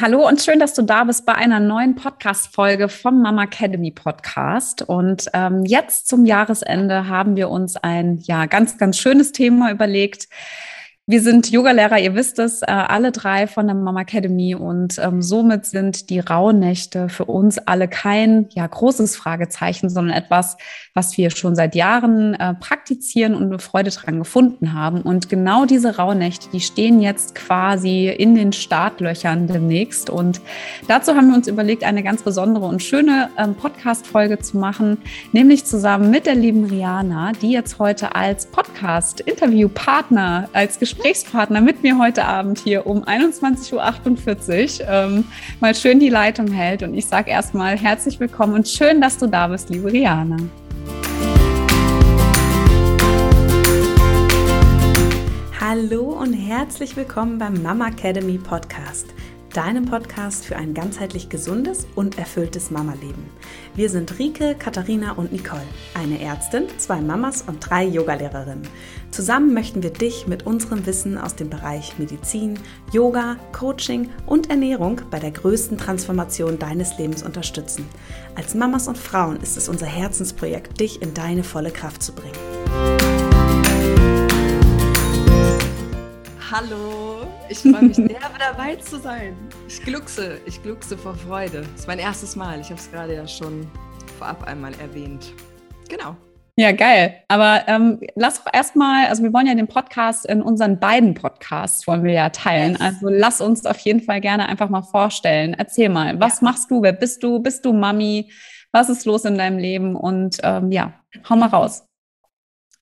Hallo und schön, dass du da bist bei einer neuen Podcast-Folge vom Mama Academy Podcast. Und ähm, jetzt zum Jahresende haben wir uns ein ja ganz, ganz schönes Thema überlegt, wir sind Yogalehrer, ihr wisst es, äh, alle drei von der Mama Academy und ähm, somit sind die Rauhnächte für uns alle kein ja, großes Fragezeichen, sondern etwas, was wir schon seit Jahren äh, praktizieren und eine Freude dran gefunden haben. Und genau diese Rauhnächte, die stehen jetzt quasi in den Startlöchern demnächst. Und dazu haben wir uns überlegt, eine ganz besondere und schöne ähm, Podcast-Folge zu machen, nämlich zusammen mit der lieben Riana, die jetzt heute als Podcast-Interview-Partner, als Gespräch Gesprächspartner mit mir heute Abend hier um 21.48 Uhr ähm, mal schön die Leitung hält. Und ich sage erstmal herzlich willkommen und schön, dass du da bist, liebe Riana. Hallo und herzlich willkommen beim Mama Academy Podcast deinem Podcast für ein ganzheitlich gesundes und erfülltes Mama-Leben. Wir sind Rike, Katharina und Nicole, eine Ärztin, zwei Mamas und drei Yogalehrerinnen. Zusammen möchten wir dich mit unserem Wissen aus dem Bereich Medizin, Yoga, Coaching und Ernährung bei der größten Transformation deines Lebens unterstützen. Als Mamas und Frauen ist es unser Herzensprojekt, dich in deine volle Kraft zu bringen. Hallo, ich freue mich sehr, dabei zu sein. Ich gluckse, ich gluckse vor Freude. Das ist mein erstes Mal. Ich habe es gerade ja schon vorab einmal erwähnt. Genau. Ja, geil. Aber ähm, lass doch erstmal, also wir wollen ja den Podcast in unseren beiden Podcasts wollen wir ja teilen. Also lass uns auf jeden Fall gerne einfach mal vorstellen. Erzähl mal, was ja. machst du? Wer bist du? Bist du Mami? Was ist los in deinem Leben? Und ähm, ja, hau mal raus.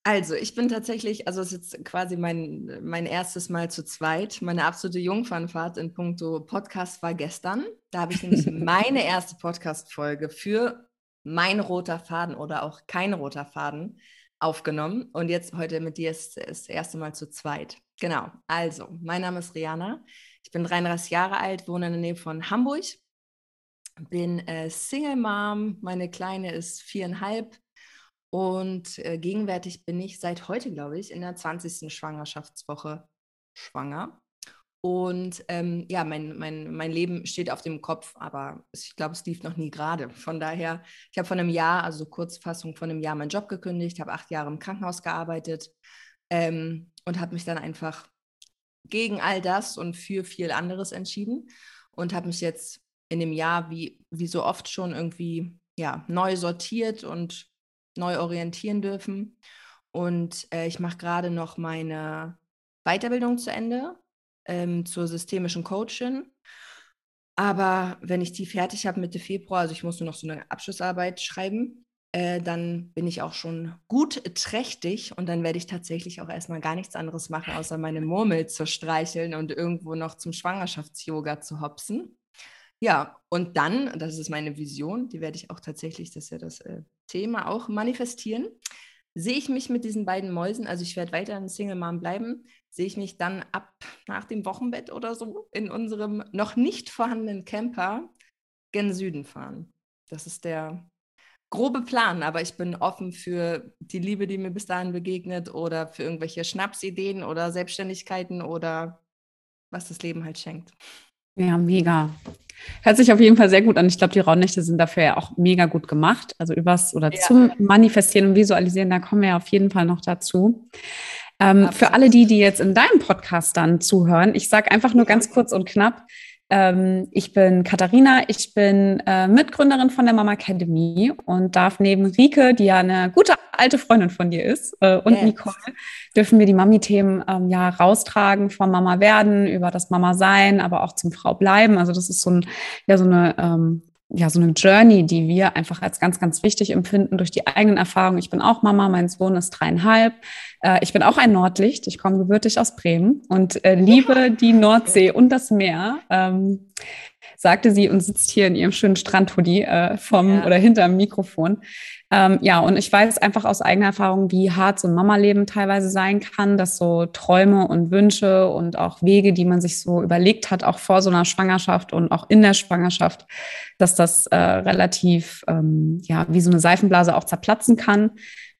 Also, ich bin tatsächlich, also es ist jetzt quasi mein, mein erstes Mal zu zweit. Meine absolute Jungfernfahrt in puncto Podcast war gestern. Da habe ich nämlich meine erste Podcast-Folge für mein roter Faden oder auch kein roter Faden aufgenommen. Und jetzt heute mit dir ist, das erste Mal zu zweit. Genau. Also, mein Name ist Rihanna. Ich bin 33 Jahre alt, wohne in der Nähe von Hamburg. Bin äh, Single Mom. Meine Kleine ist viereinhalb und äh, gegenwärtig bin ich seit heute, glaube ich, in der 20. Schwangerschaftswoche schwanger. Und ähm, ja, mein, mein, mein Leben steht auf dem Kopf, aber ich glaube, es lief noch nie gerade. Von daher, ich habe vor einem Jahr, also Kurzfassung von einem Jahr, meinen Job gekündigt, habe acht Jahre im Krankenhaus gearbeitet ähm, und habe mich dann einfach gegen all das und für viel anderes entschieden und habe mich jetzt in dem Jahr, wie, wie so oft schon, irgendwie ja, neu sortiert und neu orientieren dürfen. Und äh, ich mache gerade noch meine Weiterbildung zu Ende ähm, zur systemischen Coachin. Aber wenn ich die fertig habe Mitte Februar, also ich muss nur noch so eine Abschlussarbeit schreiben, äh, dann bin ich auch schon gut trächtig und dann werde ich tatsächlich auch erstmal gar nichts anderes machen, außer meine Murmel zu streicheln und irgendwo noch zum Schwangerschafts-Yoga zu hopsen. Ja, und dann, das ist meine Vision, die werde ich auch tatsächlich, das ist ja das äh, Thema, auch manifestieren. Sehe ich mich mit diesen beiden Mäusen, also ich werde weiter ein Single Mom bleiben, sehe ich mich dann ab nach dem Wochenbett oder so in unserem noch nicht vorhandenen Camper gen Süden fahren. Das ist der grobe Plan, aber ich bin offen für die Liebe, die mir bis dahin begegnet oder für irgendwelche Schnapsideen oder Selbstständigkeiten oder was das Leben halt schenkt. Ja, mega. Hört sich auf jeden Fall sehr gut an. Ich glaube, die Rauhnächte sind dafür ja auch mega gut gemacht. Also übers oder ja. zum Manifestieren und Visualisieren, da kommen wir ja auf jeden Fall noch dazu. Ähm, für alle die, die jetzt in deinem Podcast dann zuhören, ich sage einfach nur ganz kurz und knapp, ähm, ich bin Katharina, ich bin äh, Mitgründerin von der Mama Academy und darf neben Rike, die ja eine gute alte Freundin von dir ist, äh, und yes. Nicole, dürfen wir die Mami-Themen ähm, ja raustragen, vom Mama werden, über das Mama sein, aber auch zum Frau bleiben. Also das ist so, ein, ja, so eine ähm, ja, so eine Journey, die wir einfach als ganz, ganz wichtig empfinden durch die eigenen Erfahrungen. Ich bin auch Mama, mein Sohn ist dreieinhalb. Äh, ich bin auch ein Nordlicht. Ich komme gebürtig aus Bremen und äh, liebe die Nordsee und das Meer. Ähm, sagte sie und sitzt hier in ihrem schönen Strandhoodie äh, vom ja. oder hinterm Mikrofon. Ähm, ja, und ich weiß einfach aus eigener Erfahrung, wie hart so ein Mama-Leben teilweise sein kann, dass so Träume und Wünsche und auch Wege, die man sich so überlegt hat, auch vor so einer Schwangerschaft und auch in der Schwangerschaft, dass das äh, relativ, ähm, ja, wie so eine Seifenblase auch zerplatzen kann.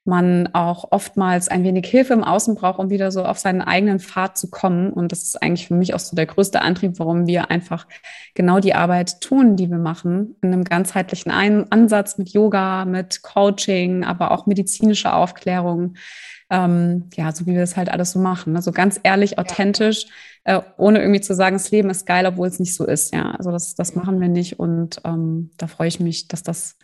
Man auch oftmals ein wenig Hilfe im Außen braucht, um wieder so auf seinen eigenen Pfad zu kommen. Und das ist eigentlich für mich auch so der größte Antrieb, warum wir einfach genau die Arbeit tun, die wir machen, in einem ganzheitlichen Ansatz mit Yoga, mit Coaching, aber auch medizinischer Aufklärung. Ähm, ja, so wie wir das halt alles so machen. Also ganz ehrlich, authentisch, äh, ohne irgendwie zu sagen, das Leben ist geil, obwohl es nicht so ist. Ja, also das, das machen wir nicht. Und ähm, da freue ich mich, dass das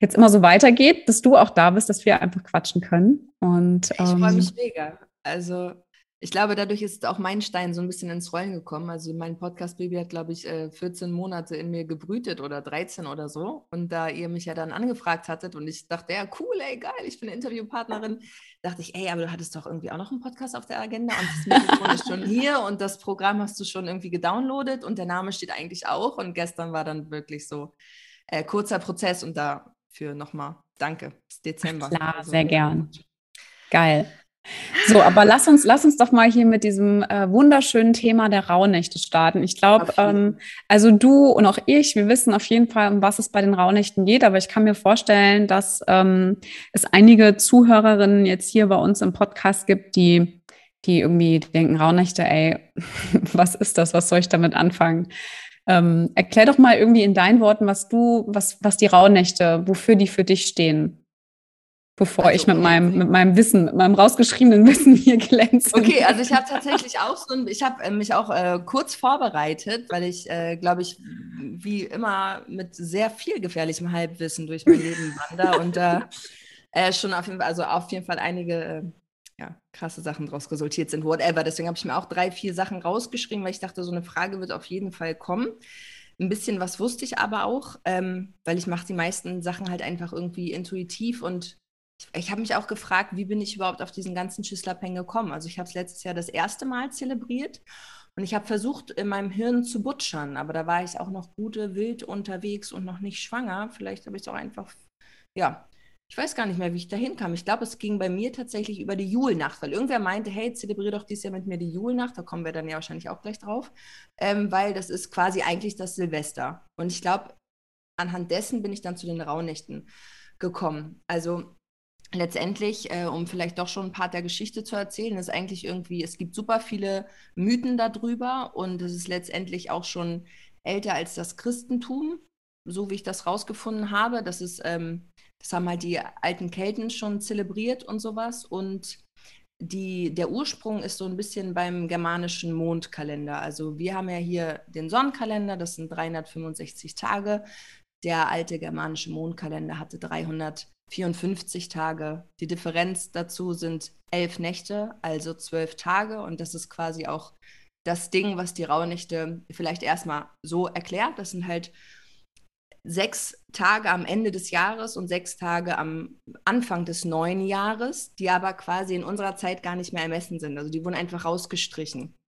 jetzt immer so weitergeht, dass du auch da bist, dass wir einfach quatschen können. Und, ähm, ich freue mich mega. Also ich glaube, dadurch ist auch mein Stein so ein bisschen ins Rollen gekommen. Also mein Podcast-Baby hat, glaube ich, 14 äh, Monate in mir gebrütet oder 13 oder so. Und da ihr mich ja dann angefragt hattet und ich dachte, ja, cool, ey, geil, ich bin Interviewpartnerin, dachte ich, ey, aber du hattest doch irgendwie auch noch einen Podcast auf der Agenda und das Mikrofon ist schon hier und das Programm hast du schon irgendwie gedownloadet und der Name steht eigentlich auch. Und gestern war dann wirklich so äh, kurzer Prozess und dafür nochmal danke. Bis Dezember. Klar, also, sehr gern. Geil. So, aber lass uns, lass uns doch mal hier mit diesem äh, wunderschönen Thema der Rauhnächte starten. Ich glaube, ähm, also du und auch ich, wir wissen auf jeden Fall, um was es bei den Rauhnächten geht, aber ich kann mir vorstellen, dass ähm, es einige Zuhörerinnen jetzt hier bei uns im Podcast gibt, die, die irgendwie denken, Rauhnächte, ey, was ist das? Was soll ich damit anfangen? Ähm, erklär doch mal irgendwie in deinen Worten, was du, was, was die Rauhnächte, wofür die für dich stehen bevor also, ich mit meinem, mit meinem Wissen, mit meinem rausgeschriebenen Wissen hier glänze. Okay, also ich habe tatsächlich auch so ein, ich habe äh, mich auch äh, kurz vorbereitet, weil ich, äh, glaube ich, wie immer mit sehr viel gefährlichem Halbwissen durch mein Leben wandere und da äh, schon auf jeden Fall, also auf jeden Fall einige äh, ja, krasse Sachen daraus resultiert sind, whatever. Deswegen habe ich mir auch drei, vier Sachen rausgeschrieben, weil ich dachte, so eine Frage wird auf jeden Fall kommen. Ein bisschen was wusste ich aber auch, ähm, weil ich mache die meisten Sachen halt einfach irgendwie intuitiv und ich habe mich auch gefragt, wie bin ich überhaupt auf diesen ganzen Schüsslerpeng gekommen? Also ich habe es letztes Jahr das erste Mal zelebriert und ich habe versucht, in meinem Hirn zu butschern, aber da war ich auch noch gute wild unterwegs und noch nicht schwanger. Vielleicht habe ich es auch einfach, ja, ich weiß gar nicht mehr, wie ich da hinkam. Ich glaube, es ging bei mir tatsächlich über die Julnacht, weil irgendwer meinte, hey, zelebriere doch dieses Jahr mit mir die Julnacht, da kommen wir dann ja wahrscheinlich auch gleich drauf, ähm, weil das ist quasi eigentlich das Silvester. Und ich glaube, anhand dessen bin ich dann zu den Rauhnächten gekommen. Also letztendlich, äh, um vielleicht doch schon ein Part der Geschichte zu erzählen, ist eigentlich irgendwie, es gibt super viele Mythen darüber und es ist letztendlich auch schon älter als das Christentum, so wie ich das rausgefunden habe. Das ist, ähm, das haben halt die alten Kelten schon zelebriert und sowas. Und die, der Ursprung ist so ein bisschen beim germanischen Mondkalender. Also wir haben ja hier den Sonnenkalender, das sind 365 Tage. Der alte germanische Mondkalender hatte 300 54 Tage. Die Differenz dazu sind elf Nächte, also zwölf Tage. Und das ist quasi auch das Ding, was die Rauhnächte vielleicht erstmal so erklärt. Das sind halt sechs Tage am Ende des Jahres und sechs Tage am Anfang des neuen Jahres, die aber quasi in unserer Zeit gar nicht mehr ermessen sind. Also die wurden einfach rausgestrichen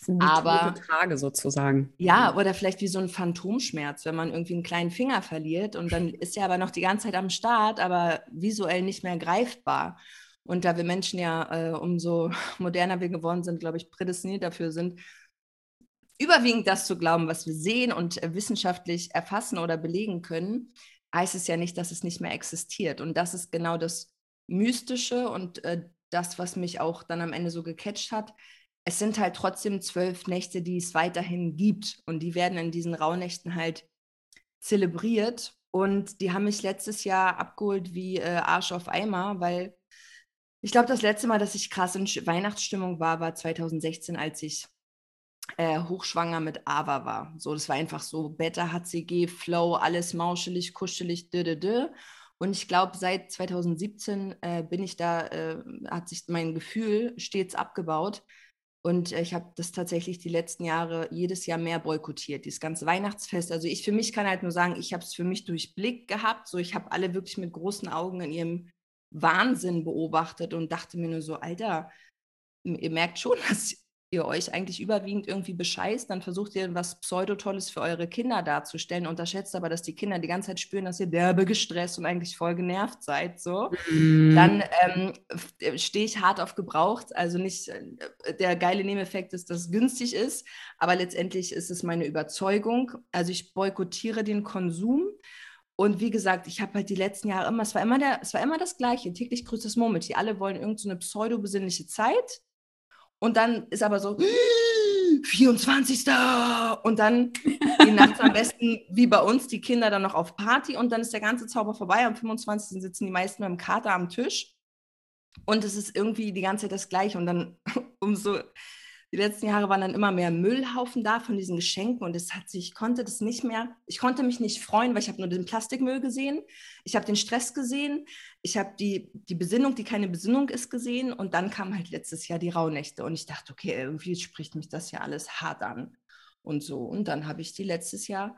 sind aber Tage sozusagen. Ja, oder vielleicht wie so ein Phantomschmerz, wenn man irgendwie einen kleinen Finger verliert und dann ist er aber noch die ganze Zeit am Start, aber visuell nicht mehr greifbar. Und da wir Menschen ja, äh, umso moderner wir geworden sind, glaube ich, prädestiniert dafür sind, überwiegend das zu glauben, was wir sehen und äh, wissenschaftlich erfassen oder belegen können, heißt es ja nicht, dass es nicht mehr existiert. Und das ist genau das Mystische und äh, das, was mich auch dann am Ende so gecatcht hat, es sind halt trotzdem zwölf Nächte, die es weiterhin gibt. Und die werden in diesen Rauhnächten halt zelebriert. Und die haben mich letztes Jahr abgeholt wie äh, Arsch auf Eimer, weil ich glaube, das letzte Mal, dass ich krass in Weihnachtsstimmung war, war 2016, als ich äh, hochschwanger mit Ava war. So, das war einfach so Beta, HCG, Flow, alles mauschelig, kuschelig, dö, dö, dö. Und ich glaube, seit 2017 äh, bin ich da, äh, hat sich mein Gefühl stets abgebaut, und ich habe das tatsächlich die letzten Jahre jedes Jahr mehr boykottiert, dieses ganze Weihnachtsfest. Also ich für mich kann halt nur sagen, ich habe es für mich durchblickt gehabt. So, ich habe alle wirklich mit großen Augen in ihrem Wahnsinn beobachtet und dachte mir nur so, Alter, ihr merkt schon, dass ihr euch eigentlich überwiegend irgendwie bescheißt, dann versucht ihr was Pseudotolles für eure Kinder darzustellen, unterschätzt aber, dass die Kinder die ganze Zeit spüren, dass ihr derbe gestresst und eigentlich voll genervt seid, so. Mm. Dann ähm, stehe ich hart auf gebraucht, also nicht, äh, der geile Nebeneffekt ist, dass es günstig ist, aber letztendlich ist es meine Überzeugung, also ich boykottiere den Konsum Und wie gesagt, ich habe halt die letzten Jahre immer, es war immer, der, es war immer das Gleiche, täglich grüßt das Murmeltier. Alle wollen irgendeine so pseudo-besinnliche Zeit. Und dann ist aber so, 24. Und dann die Nacht am besten, wie bei uns, die Kinder dann noch auf Party und dann ist der ganze Zauber vorbei. Am 25. sitzen die meisten mit dem Kater am Tisch. Und es ist irgendwie die ganze Zeit das Gleiche. Und dann umso die letzten Jahre waren dann immer mehr Müllhaufen da von diesen Geschenken und es hat sich, ich konnte das nicht mehr, ich konnte mich nicht freuen, weil ich habe nur den Plastikmüll gesehen, ich habe den Stress gesehen, ich habe die, die Besinnung, die keine Besinnung ist, gesehen und dann kam halt letztes Jahr die Rauhnächte und ich dachte, okay, irgendwie spricht mich das ja alles hart an und so. Und dann habe ich die letztes Jahr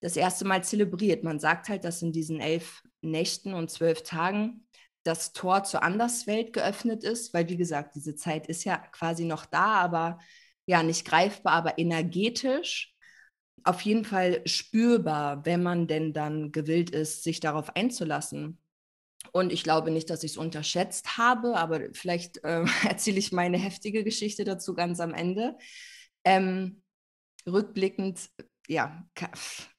das erste Mal zelebriert. Man sagt halt, dass in diesen elf Nächten und zwölf Tagen das Tor zur Anderswelt geöffnet ist, weil wie gesagt, diese Zeit ist ja quasi noch da, aber ja, nicht greifbar, aber energetisch auf jeden Fall spürbar, wenn man denn dann gewillt ist, sich darauf einzulassen. Und ich glaube nicht, dass ich es unterschätzt habe, aber vielleicht äh, erzähle ich meine heftige Geschichte dazu ganz am Ende. Ähm, rückblickend, ja,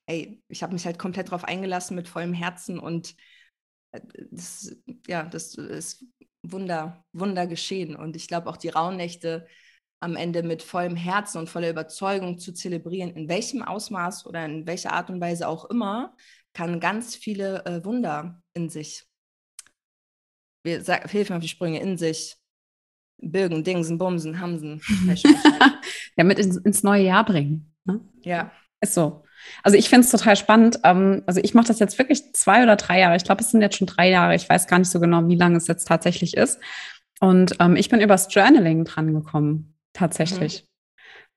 ey, ich habe mich halt komplett darauf eingelassen mit vollem Herzen und das, ja, das ist Wunder, Wunder geschehen. Und ich glaube auch die Rauhnächte am Ende mit vollem Herzen und voller Überzeugung zu zelebrieren, in welchem Ausmaß oder in welcher Art und Weise auch immer, kann ganz viele äh, Wunder in sich, wir sag, hilf auf die Sprünge, in sich birgen, Dingsen, Bumsen, Hamsen. ja, mit ins, ins, neue Jahr bringen. Ne? Ja. Ist so. Also ich finde es total spannend. Ähm, also ich mache das jetzt wirklich zwei oder drei Jahre. Ich glaube, es sind jetzt schon drei Jahre. Ich weiß gar nicht so genau, wie lange es jetzt tatsächlich ist. Und ähm, ich bin übers Journaling dran gekommen, tatsächlich.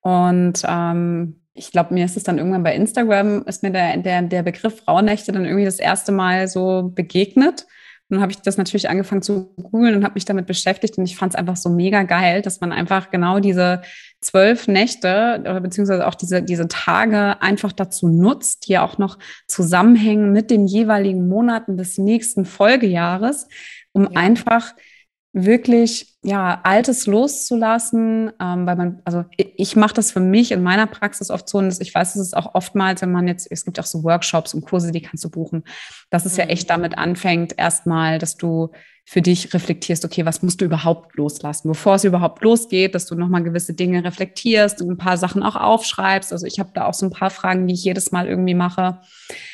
Mhm. Und ähm, ich glaube, mir ist es dann irgendwann bei Instagram, ist mir der, der, der Begriff Frauennächte dann irgendwie das erste Mal so begegnet. Und dann habe ich das natürlich angefangen zu googeln und habe mich damit beschäftigt und ich fand es einfach so mega geil, dass man einfach genau diese zwölf Nächte oder beziehungsweise auch diese, diese Tage einfach dazu nutzt, die ja auch noch zusammenhängen mit den jeweiligen Monaten des nächsten Folgejahres, um ja. einfach wirklich ja altes loszulassen, ähm, weil man also ich, ich mache das für mich in meiner Praxis oft so und ich weiß, es ist auch oftmals, wenn man jetzt es gibt auch so Workshops und Kurse, die kannst du buchen, dass es mhm. ja echt damit anfängt erstmal, dass du für dich reflektierst, okay, was musst du überhaupt loslassen, bevor es überhaupt losgeht, dass du nochmal gewisse Dinge reflektierst und ein paar Sachen auch aufschreibst. Also ich habe da auch so ein paar Fragen, die ich jedes Mal irgendwie mache.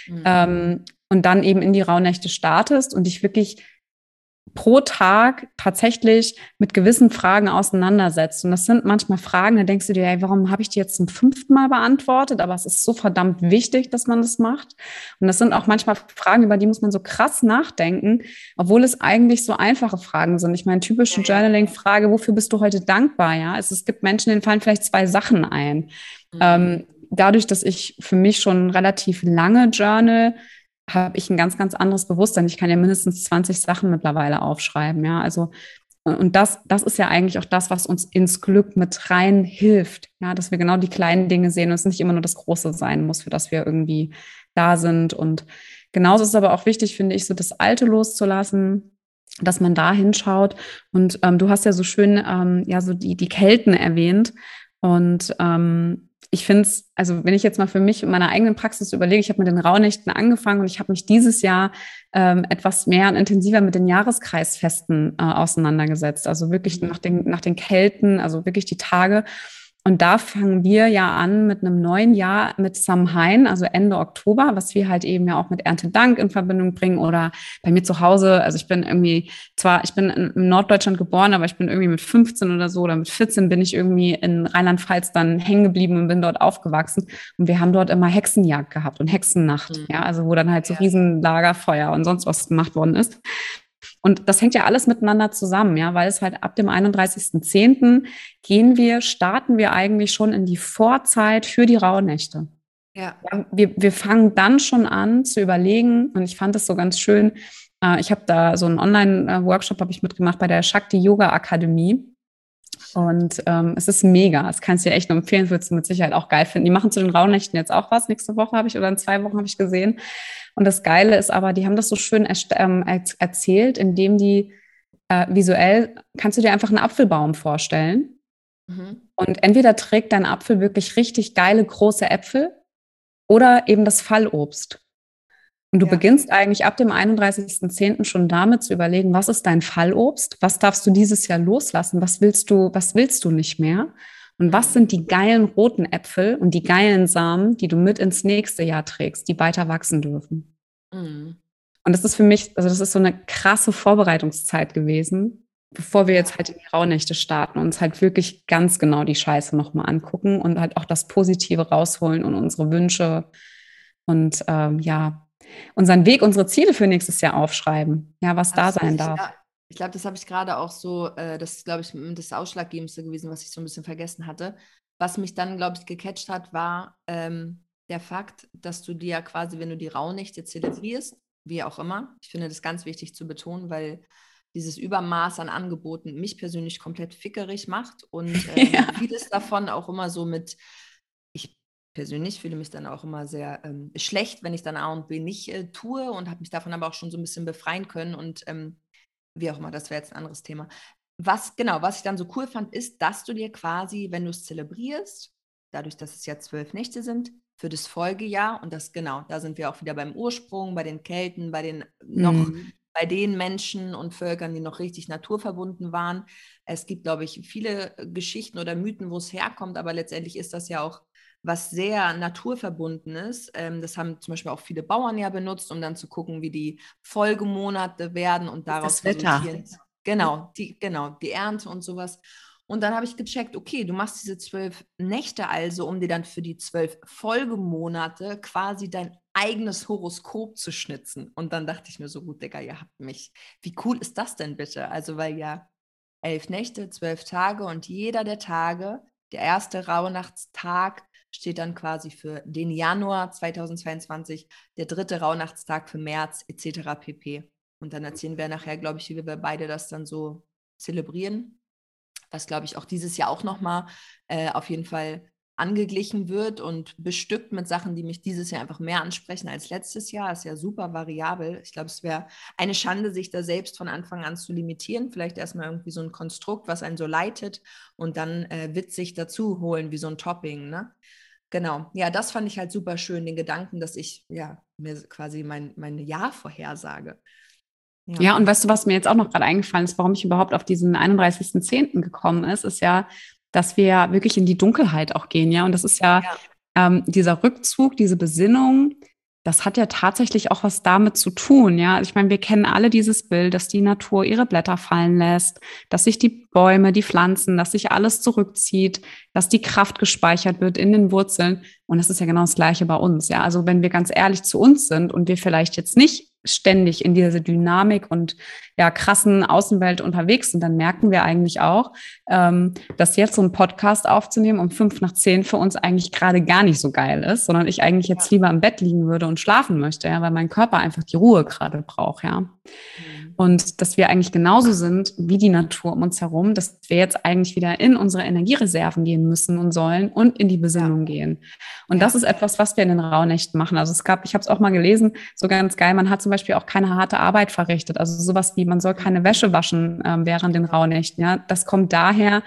Mhm. Ähm, und dann eben in die Rauhnächte startest und dich wirklich pro Tag tatsächlich mit gewissen Fragen auseinandersetzt. Und das sind manchmal Fragen, da denkst du dir, ey, warum habe ich die jetzt zum fünften Mal beantwortet? Aber es ist so verdammt wichtig, dass man das macht. Und das sind auch manchmal Fragen, über die muss man so krass nachdenken, obwohl es eigentlich so einfache Fragen sind. Ich meine, typische Journaling-Frage, wofür bist du heute dankbar? Ja, es, es gibt Menschen, denen fallen vielleicht zwei Sachen ein. Mhm. Ähm, dadurch, dass ich für mich schon relativ lange journal, habe ich ein ganz, ganz anderes Bewusstsein. Ich kann ja mindestens 20 Sachen mittlerweile aufschreiben, ja. Also, und das, das ist ja eigentlich auch das, was uns ins Glück mit rein hilft, ja, dass wir genau die kleinen Dinge sehen und es nicht immer nur das Große sein muss, für das wir irgendwie da sind. Und genauso ist es aber auch wichtig, finde ich, so das Alte loszulassen, dass man da hinschaut. Und ähm, du hast ja so schön ähm, ja so die, die Kelten erwähnt. Und ähm, ich finde es, also wenn ich jetzt mal für mich in meiner eigenen Praxis überlege, ich habe mit den Rauhnächten angefangen und ich habe mich dieses Jahr ähm, etwas mehr und intensiver mit den Jahreskreisfesten äh, auseinandergesetzt. Also wirklich nach den, nach den Kelten, also wirklich die Tage. Und da fangen wir ja an mit einem neuen Jahr mit Samhain, also Ende Oktober, was wir halt eben ja auch mit Erntedank in Verbindung bringen oder bei mir zu Hause. Also ich bin irgendwie zwar, ich bin in Norddeutschland geboren, aber ich bin irgendwie mit 15 oder so oder mit 14 bin ich irgendwie in Rheinland-Pfalz dann hängen geblieben und bin dort aufgewachsen. Und wir haben dort immer Hexenjagd gehabt und Hexennacht, mhm. ja, also wo dann halt so Riesenlagerfeuer und sonst was gemacht worden ist. Und das hängt ja alles miteinander zusammen, ja, weil es halt ab dem 31.10. gehen wir, starten wir eigentlich schon in die Vorzeit für die Rauhnächte. Ja. Wir, wir fangen dann schon an zu überlegen, und ich fand es so ganz schön, äh, ich habe da so einen Online-Workshop habe ich mitgemacht bei der Shakti Yoga Akademie. Und ähm, es ist mega. Das kannst du dir echt nur empfehlen, würdest du mit Sicherheit auch geil finden. Die machen zu den Rauhnächten jetzt auch was. Nächste Woche habe ich oder in zwei Wochen habe ich gesehen. Und das Geile ist aber, die haben das so schön ähm, erzählt, indem die äh, visuell, kannst du dir einfach einen Apfelbaum vorstellen. Mhm. Und entweder trägt dein Apfel wirklich richtig geile große Äpfel oder eben das Fallobst. Und du ja. beginnst eigentlich ab dem 31.10. schon damit zu überlegen, was ist dein Fallobst? Was darfst du dieses Jahr loslassen? Was willst du, was willst du nicht mehr? Und was sind die geilen roten Äpfel und die geilen Samen, die du mit ins nächste Jahr trägst, die weiter wachsen dürfen? Mhm. Und das ist für mich, also das ist so eine krasse Vorbereitungszeit gewesen, bevor wir jetzt halt in die Rauhnächte starten und uns halt wirklich ganz genau die Scheiße nochmal angucken und halt auch das Positive rausholen und unsere Wünsche und ähm, ja, unseren Weg, unsere Ziele für nächstes Jahr aufschreiben, ja, was da sein darf. Ja, ich glaube, das habe ich gerade auch so, äh, das ist, glaube ich, das Ausschlaggebendste gewesen, was ich so ein bisschen vergessen hatte. Was mich dann, glaube ich, gecatcht hat, war ähm, der Fakt, dass du dir quasi, wenn du die Rauhnächte zelebrierst, wie auch immer, ich finde das ganz wichtig zu betonen, weil dieses Übermaß an Angeboten mich persönlich komplett fickerig macht und äh, ja. vieles davon auch immer so mit persönlich fühle mich dann auch immer sehr ähm, schlecht, wenn ich dann A und B nicht äh, tue und habe mich davon aber auch schon so ein bisschen befreien können und ähm, wie auch immer, das wäre jetzt ein anderes Thema. Was genau, was ich dann so cool fand, ist, dass du dir quasi, wenn du es zelebrierst, dadurch, dass es ja zwölf Nächte sind, für das Folgejahr und das genau, da sind wir auch wieder beim Ursprung, bei den Kelten, bei den noch mhm. bei den Menschen und Völkern, die noch richtig naturverbunden waren. Es gibt, glaube ich, viele Geschichten oder Mythen, wo es herkommt, aber letztendlich ist das ja auch was sehr naturverbunden ist. Ähm, das haben zum Beispiel auch viele Bauern ja benutzt, um dann zu gucken, wie die Folgemonate werden und daraus das Wetter. Genau, die, genau, die Ernte und sowas. Und dann habe ich gecheckt, okay, du machst diese zwölf Nächte also, um dir dann für die zwölf Folgemonate quasi dein eigenes Horoskop zu schnitzen. Und dann dachte ich mir so, gut, Digga, ihr habt mich. Wie cool ist das denn bitte? Also, weil ja elf Nächte, zwölf Tage und jeder der Tage, der erste Rauhnachtstag steht dann quasi für den Januar 2022, der dritte Rauhnachtstag für März etc. pp. Und dann erzählen wir nachher, glaube ich, wie wir beide das dann so zelebrieren. Was, glaube ich, auch dieses Jahr auch nochmal äh, auf jeden Fall angeglichen wird und bestückt mit Sachen, die mich dieses Jahr einfach mehr ansprechen als letztes Jahr. Ist ja super variabel. Ich glaube, es wäre eine Schande, sich da selbst von Anfang an zu limitieren. Vielleicht erstmal irgendwie so ein Konstrukt, was einen so leitet und dann äh, witzig dazu holen, wie so ein Topping. Ne? Genau, ja, das fand ich halt super schön, den Gedanken, dass ich ja mir quasi mein, mein Jahr vorhersage. Ja. ja, und weißt du, was mir jetzt auch noch gerade eingefallen ist, warum ich überhaupt auf diesen 31.10. gekommen ist, ist ja, dass wir wirklich in die Dunkelheit auch gehen, ja. Und das ist ja, ja. Ähm, dieser Rückzug, diese Besinnung, das hat ja tatsächlich auch was damit zu tun, ja. Ich meine, wir kennen alle dieses Bild, dass die Natur ihre Blätter fallen lässt, dass sich die Bäume, die Pflanzen, dass sich alles zurückzieht, dass die Kraft gespeichert wird in den Wurzeln. Und das ist ja genau das Gleiche bei uns, ja. Also wenn wir ganz ehrlich zu uns sind und wir vielleicht jetzt nicht ständig in dieser Dynamik und ja krassen Außenwelt unterwegs sind, dann merken wir eigentlich auch, ähm, dass jetzt so ein Podcast aufzunehmen um fünf nach zehn für uns eigentlich gerade gar nicht so geil ist, sondern ich eigentlich jetzt lieber im Bett liegen würde und schlafen möchte, ja, weil mein Körper einfach die Ruhe gerade braucht, ja. Mhm. Und dass wir eigentlich genauso sind wie die Natur um uns herum, dass wir jetzt eigentlich wieder in unsere Energiereserven gehen müssen und sollen und in die Besinnung gehen. Und das ist etwas, was wir in den Rauhnächten machen. Also es gab, ich habe es auch mal gelesen, so ganz geil, man hat zum Beispiel auch keine harte Arbeit verrichtet. Also sowas wie, man soll keine Wäsche waschen äh, während den Rauhnächten. Ja, das kommt daher,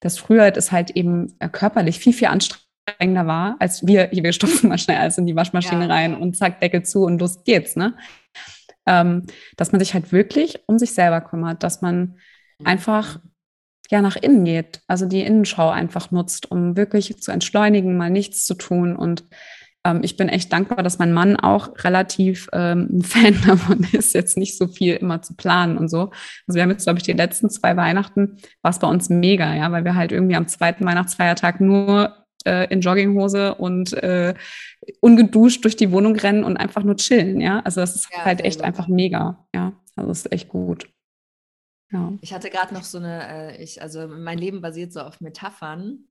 dass früher es halt eben äh, körperlich viel, viel anstrengender war, als wir, hier, wir stopfen mal schnell alles in die Waschmaschine ja. rein und zack, Deckel zu und los geht's, ne? ähm, dass man sich halt wirklich um sich selber kümmert, dass man einfach ja nach innen geht, also die Innenschau einfach nutzt, um wirklich zu entschleunigen, mal nichts zu tun. Und ähm, ich bin echt dankbar, dass mein Mann auch relativ ähm, ein Fan davon ist, jetzt nicht so viel immer zu planen und so. Also wir haben jetzt, glaube ich, die letzten zwei Weihnachten war es bei uns mega, ja, weil wir halt irgendwie am zweiten Weihnachtsfeiertag nur äh, in Jogginghose und äh, ungeduscht durch die Wohnung rennen und einfach nur chillen, ja. Also das ist ja, halt echt gut. einfach mega, ja. Also das ist echt gut. Ja. Ich hatte gerade noch so eine, äh, ich, also mein Leben basiert so auf Metaphern.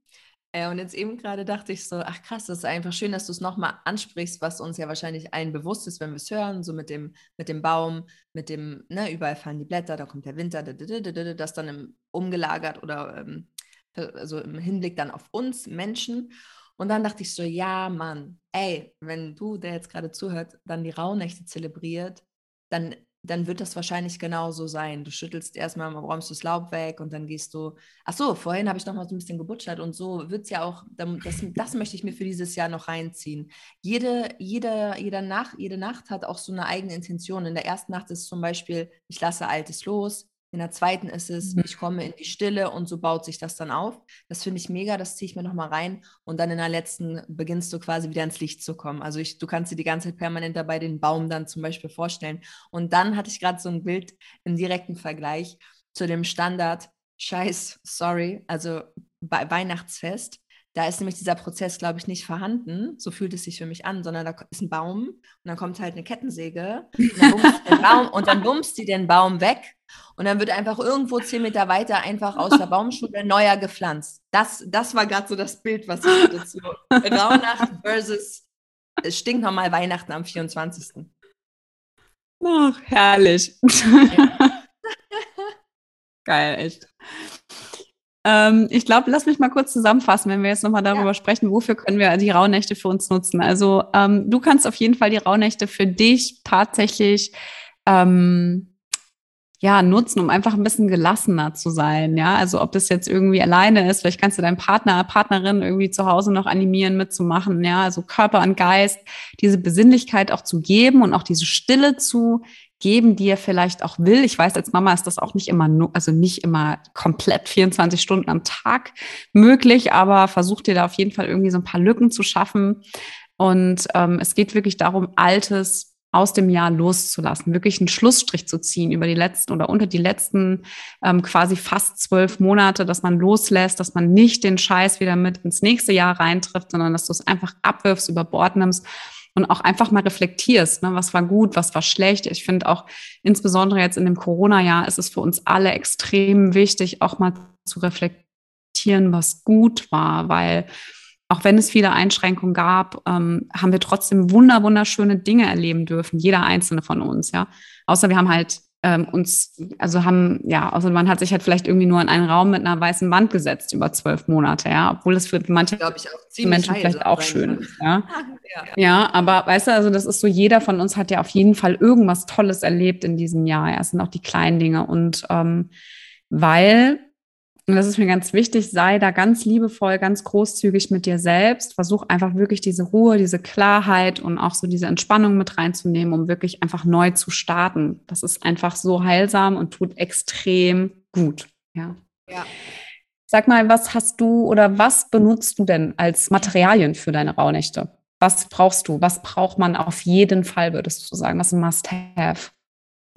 Äh, und jetzt eben gerade dachte ich so, ach krass, das ist einfach schön, dass du es nochmal ansprichst, was uns ja wahrscheinlich allen bewusst ist, wenn wir es hören, so mit dem, mit dem Baum, mit dem, ne, überall fallen die Blätter, da kommt der Winter, das dann im, umgelagert oder ähm, also im Hinblick dann auf uns Menschen. Und dann dachte ich so, ja, Mann, ey, wenn du, der jetzt gerade zuhört, dann die Rauhnächte zelebriert, dann dann wird das wahrscheinlich genauso sein. Du schüttelst erstmal, räumst das Laub weg und dann gehst du. Ach so, vorhin habe ich noch mal so ein bisschen gebutschert und so wird es ja auch. Das, das möchte ich mir für dieses Jahr noch reinziehen. Jede, jede, jede, Nacht, jede Nacht hat auch so eine eigene Intention. In der ersten Nacht ist zum Beispiel, ich lasse Altes los. In der zweiten ist es, mhm. ich komme in die Stille und so baut sich das dann auf. Das finde ich mega, das ziehe ich mir nochmal rein. Und dann in der letzten beginnst du quasi wieder ins Licht zu kommen. Also ich, du kannst dir die ganze Zeit permanent dabei den Baum dann zum Beispiel vorstellen. Und dann hatte ich gerade so ein Bild im direkten Vergleich zu dem Standard, Scheiß, sorry, also bei Weihnachtsfest. Da ist nämlich dieser Prozess, glaube ich, nicht vorhanden. So fühlt es sich für mich an, sondern da ist ein Baum und dann kommt halt eine Kettensäge und dann bummst, den, Baum, und dann bummst die den Baum weg und dann wird einfach irgendwo zehn Meter weiter einfach aus der Baumschule neuer gepflanzt. Das, das war gerade so das Bild, was ich hatte zu Rauhnacht versus stinknormal Weihnachten am 24. Ach, herrlich. Ja. Geil, echt. Ähm, ich glaube, lass mich mal kurz zusammenfassen, wenn wir jetzt nochmal darüber ja. sprechen, wofür können wir die Rauhnächte für uns nutzen. Also ähm, du kannst auf jeden Fall die Rauhnächte für dich tatsächlich ähm, ja, nutzen, um einfach ein bisschen gelassener zu sein. Ja, also ob das jetzt irgendwie alleine ist, vielleicht kannst du deinen Partner, Partnerin irgendwie zu Hause noch animieren, mitzumachen. Ja, also Körper und Geist, diese Besinnlichkeit auch zu geben und auch diese Stille zu geben, die er vielleicht auch will. Ich weiß, als Mama ist das auch nicht immer, also nicht immer komplett 24 Stunden am Tag möglich, aber versuch dir da auf jeden Fall irgendwie so ein paar Lücken zu schaffen. Und ähm, es geht wirklich darum, Altes aus dem Jahr loszulassen, wirklich einen Schlussstrich zu ziehen über die letzten oder unter die letzten ähm, quasi fast zwölf Monate, dass man loslässt, dass man nicht den Scheiß wieder mit ins nächste Jahr reintrifft, sondern dass du es einfach abwirfst, über Bord nimmst und auch einfach mal reflektierst, ne, was war gut, was war schlecht. Ich finde auch insbesondere jetzt in dem Corona-Jahr ist es für uns alle extrem wichtig, auch mal zu reflektieren, was gut war, weil auch wenn es viele Einschränkungen gab, ähm, haben wir trotzdem wunder wunderschöne Dinge erleben dürfen, jeder einzelne von uns, ja. Außer wir haben halt ähm, uns, also haben, ja, also man hat sich halt vielleicht irgendwie nur in einen Raum mit einer weißen Wand gesetzt über zwölf Monate, ja, obwohl es für manche Menschen vielleicht auch schön ist, ja. ja. Ja, aber weißt du, also das ist so, jeder von uns hat ja auf jeden Fall irgendwas Tolles erlebt in diesem Jahr. Ja, es sind auch die kleinen Dinge und ähm, weil und das ist mir ganz wichtig, sei da ganz liebevoll, ganz großzügig mit dir selbst. Versuch einfach wirklich diese Ruhe, diese Klarheit und auch so diese Entspannung mit reinzunehmen, um wirklich einfach neu zu starten. Das ist einfach so heilsam und tut extrem gut. Ja. ja. Sag mal, was hast du oder was benutzt du denn als Materialien für deine Rauhnächte? Was brauchst du? Was braucht man auf jeden Fall, würdest du sagen? Was ist ein Must-Have?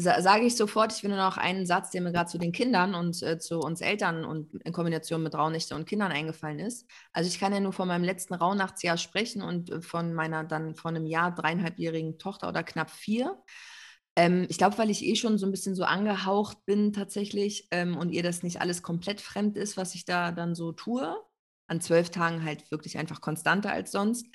Sage ich sofort, ich finde noch einen Satz, der mir gerade zu den Kindern und äh, zu uns Eltern und in Kombination mit Rauhnächte und Kindern eingefallen ist. Also ich kann ja nur von meinem letzten Rauhnachtsjahr sprechen und äh, von meiner dann von einem Jahr dreieinhalbjährigen Tochter oder knapp vier. Ähm, ich glaube, weil ich eh schon so ein bisschen so angehaucht bin tatsächlich ähm, und ihr das nicht alles komplett fremd ist, was ich da dann so tue. An zwölf Tagen halt wirklich einfach konstanter als sonst